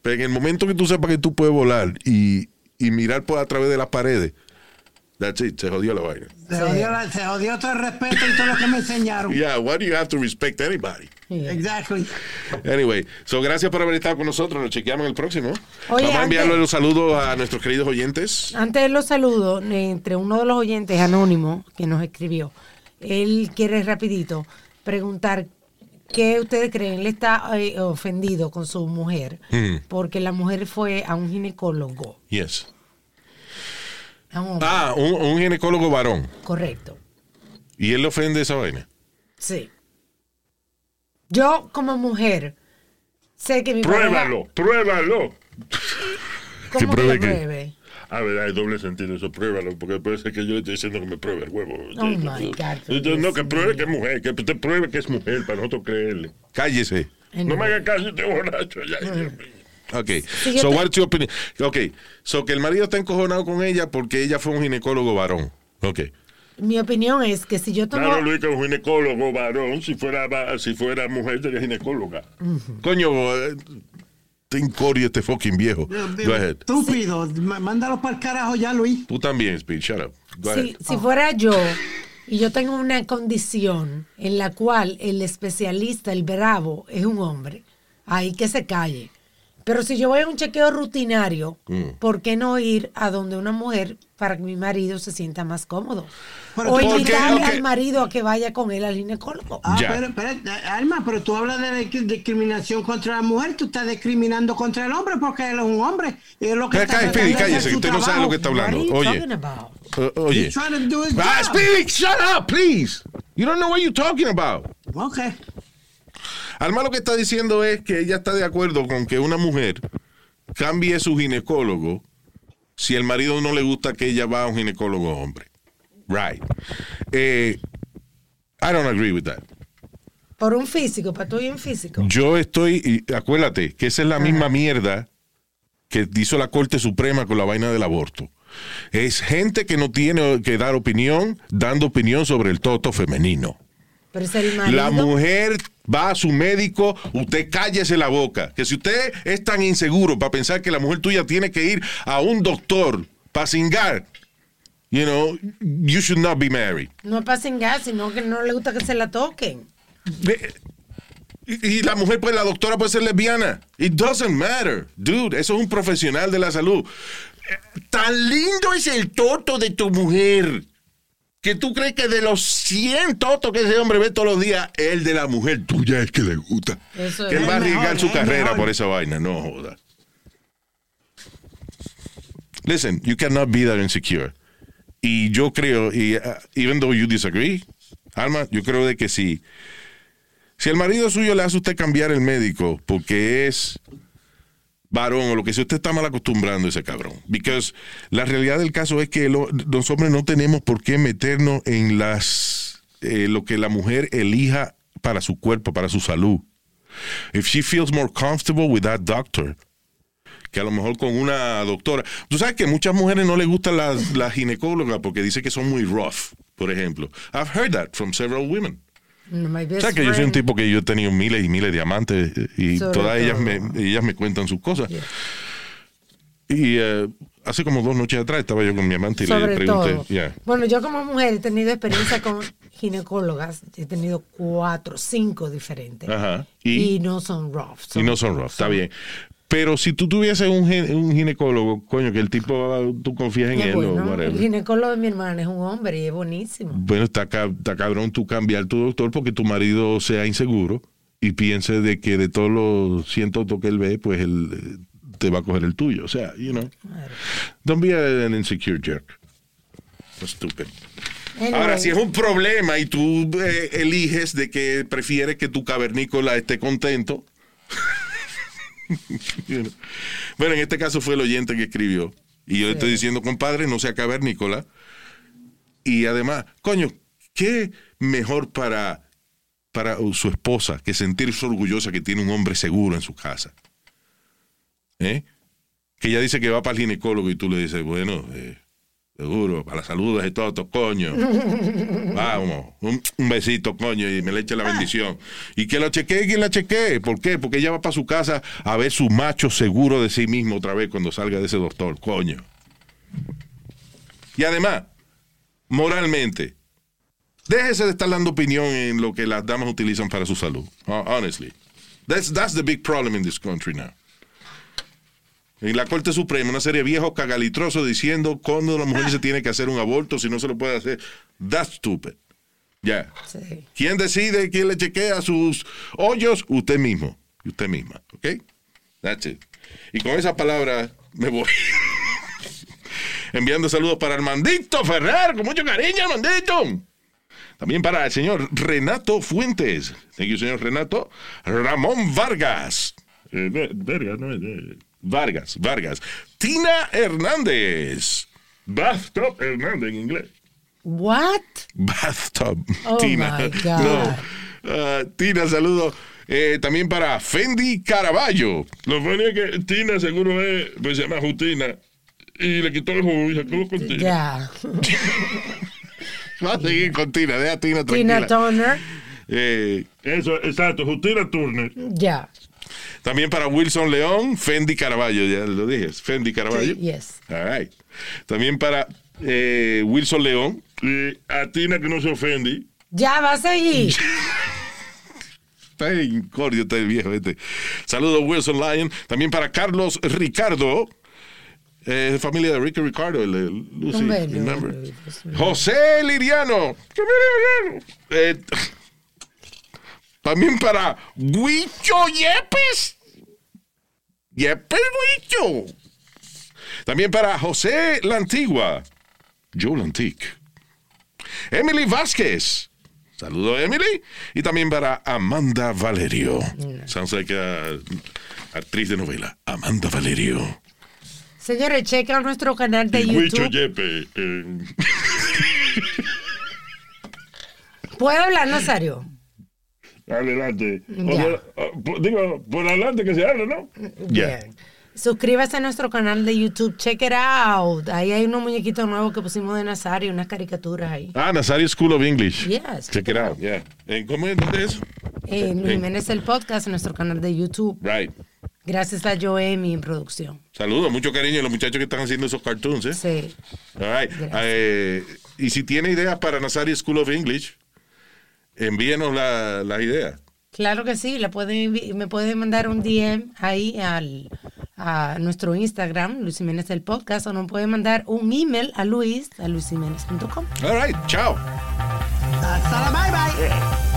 Pero en el momento que tú sepas que tú puedes volar y, y mirar por a través de las paredes, that's it, se jodió la vaina. Se, jodió la- se jodió todo el respeto y todo lo que me enseñaron. Yeah, why do you have to respect anybody? Exactly. Anyway, so gracias por haber estado con nosotros. Nos chequeamos en el próximo. Oye, Vamos a enviarle antes- los saludos a nuestros queridos oyentes. Antes de los saludos, entre uno de los oyentes anónimo que nos escribió, él quiere rapidito preguntar qué ustedes creen. Él está eh, ofendido con su mujer Mm, porque la mujer fue a un ginecólogo. yes. Ah, un, un ginecólogo varón. Correcto. Y él le ofende esa vaina. Sí. Yo como mujer sé que mi Pruébalo, pruébalo. ¿Cómo que pruebe pruebe? A ver, hay doble sentido eso, pruébalo, porque puede ser que yo le esté diciendo que me pruebe el huevo. Oh, my God. No, que pruebe que es mujer, que usted pruebe que es mujer para nosotros creerle. Cállese. No me haga caso, estoy borracho ya. Mm. Ok. yo So, what's your opinion? Ok. So, que el marido está encojonado con ella porque ella fue un ginecólogo varón. Ok. Mi opinión es que si yo tomo... Claro, Luis, que es un ginecólogo varón, si fuera, si fuera mujer, sería ginecóloga. Coño, eh, te incorio este fucking viejo. Go ahead. Estúpido. Mándalo para el carajo ya, Luis. Tú también, Speed. Shut up. Go Si, ahead. si fuera yo y yo tengo una condición en la cual el especialista, el bravo, es un hombre, ahí que se calle. Pero si yo voy a un chequeo rutinario, Mm. ¿por qué no ir a donde una mujer para que mi marido se sienta más cómodo? Pero o invitarle al marido a que vaya con él al ginecólogo. Ah, pero, pero, eh, Alma, pero tú hablas de disc- discriminación contra la mujer, tú estás discriminando contra el hombre porque él es un hombre. Y es lo que Cá- está Speedy, cállese, que usted no sabe trabajo. lo que está hablando. Oye. Uh, oye. He's trying to do his Ah. Speedy, shut up, please. You don't know what you're talking about. Ok. Alma lo que está diciendo es que ella está de acuerdo con que una mujer cambie su ginecólogo si el marido no le gusta que ella va a un ginecólogo hombre. Right. Eh, I don't agree with that. Por un físico, para tú y un físico. Yo estoy, y acuérdate, que esa es la misma mierda que hizo la Corte Suprema con la vaina del aborto. Es gente que no tiene que dar opinión, dando opinión sobre el toto femenino. Pero es el marido. La mujer va a su médico, usted cállese la boca. Que si usted es tan inseguro para pensar que la mujer tuya tiene que ir a un doctor para cingar, you know, you should not be married. No para cingar, sino que no le gusta que se la toquen. Y la mujer, pues la doctora puede ser lesbiana. It doesn't matter. Dude, eso es un profesional de la salud. Eh, Tan lindo es el toto de tu mujer. Que tú crees que de los 100 totos que ese hombre ve todos los días, el de la mujer tuya es que le gusta. Eso que él va a mejor, arriesgar su carrera mejor. por esa vaina. No joda. Listen, you cannot be that insecure. Y yo creo, y uh, even though you disagree, Alma, yo creo de que si, si el marido suyo le hace usted cambiar el médico porque es varón o lo que sea, usted está mal acostumbrando a ese cabrón. Because la realidad del caso es que lo- los hombres no tenemos por qué meternos en las eh, lo que la mujer elija para su cuerpo, para su salud. If she feels more comfortable with that doctor, que a lo mejor con una doctora. Tú sabes que muchas mujeres no les gustan las, las ginecólogas porque dice que son muy rough, por ejemplo. I've heard that from several women. O sea que yo soy un tipo que yo he tenido miles y miles de amantes y Sobre todas ellas me, ellas me cuentan sus cosas. Y eh, hace como dos noches atrás estaba yo con mi amante y le pregunté, yeah. Bueno, yo como mujer he tenido experiencia con ginecólogas. He tenido cuatro, cinco diferentes. Ajá. Y, Y, no son rough. y no son rough, está bien. Pero si tú tuvieses un, gen- un ginecólogo, coño, que el tipo, tú confías en él o bueno. whatever. El ginecólogo de mi hermana es un hombre y es buenísimo. Bueno, está, ca- está cabrón tú cambiar tu doctor porque tu marido sea inseguro y piense de que de todos los cientos que él ve, pues él eh, te va a coger el tuyo. O sea, you know. Don't be an insecure jerk. Stupid. Anyway. Ahora, si es un problema y tú eh, eliges de que prefieres que tu cavernícola esté contento. you know. Bueno, en este caso fue el oyente que escribió. Y yo le estoy diciendo, compadre, no sea cavernícola. Y además, coño, ¿qué mejor para, para su esposa que sentirse orgullosa que tiene un hombre seguro en su casa? ¿Eh? Que ella dice que va para el ginecólogo y tú le dices, bueno, eh, seguro, para la salud es todo, coño. Vamos, un, un besito, coño, y me le eche la bendición. Y que lo chequee quien la chequee. ¿Por qué? Porque ella va para su casa a ver su macho seguro de sí mismo otra vez cuando salga de ese doctor, coño. Y además, moralmente, déjese de estar dando opinión en lo que las damas utilizan para su salud. Hon- Honestly. That's, that's the big problem in this country now. En la Corte Suprema, una serie de viejos cagalitrosos diciendo cuándo la mujer se tiene que hacer un aborto, si no se lo puede hacer. That's stupid. Ya. Sí. ¿Quién decide quién le chequea sus hoyos? Usted mismo. Y usted misma. ¿Ok? That's it. Y con esa palabra me voy. Enviando saludos para Armandito Ferrer, con mucho cariño, Armandito. También para el señor Renato Fuentes. Thank you, señor Renato. Ramón Vargas. Eh, ve- verga, no, eh, Vargas, Vargas. Tina Hernández. Bathtub Hernández en inglés. What? Bathtub. Oh, Tina. my God. No. Ah, Tina, saludo. Eh, también para Fendi Caraballo. Lo funny es que Tina seguro es, pues se llama Justina. Y le quitó el jugo y se quedó con Tina. Ya. Va a seguir con Tina, deja a Tina tranquila. Tina Turner. Eh, Eso, exacto, Justina Turner. Ya. También para Wilson León, Fendi Caraballo, ya lo dije, Fendi Caraballo. Sí, yes. All right. También para eh, Wilson León. Y a Tina que no se ofende. Ya va a seguir. Está incordio, está el viejo este. Saludos Wilson Lyon. También para Carlos Ricardo. Eh, familia de Ricky Ricardo, el, el Lucy, Hombre. José Liriano. Eh, también para Huicho Yepes. Yepes Huicho. También para José La Antigua. Joe Lantique. Emily Vázquez. Saludo Emily. Y también para Amanda Valerio. Sounds like a actriz de novela. Amanda Valerio. Señores, checa nuestro canal de Y YouTube. Yepe. eh, ¿Puedo hablar, Nazario? Adelante. Por- digo, por adelante que se habla, ¿no? Ya. Bien. Suscríbase a nuestro canal de YouTube. Check it out. Ahí hay unos muñequitos nuevos que pusimos de Nazario, unas caricaturas ahí. Ah, Nazario School of English. Yes. Check it out, yeah. Eh, ¿Cómo es? ¿Dónde es? Eh, Luis Jiménez el podcast en nuestro canal de YouTube. Right. Gracias a Joemi en producción. Saludos, mucho cariño a los muchachos que están haciendo esos cartoons, ¿eh? Sí. All right. Eh, y si tiene ideas para Nazario School of English, envíenos la- las ideas. Claro que sí, la pueden, me pueden mandar un DM ahí al, a nuestro Instagram, Luis Jiménez el podcast, o nos pueden mandar un email a luis, a luisjiménez.com. All right, chao. Hasta la bye bye.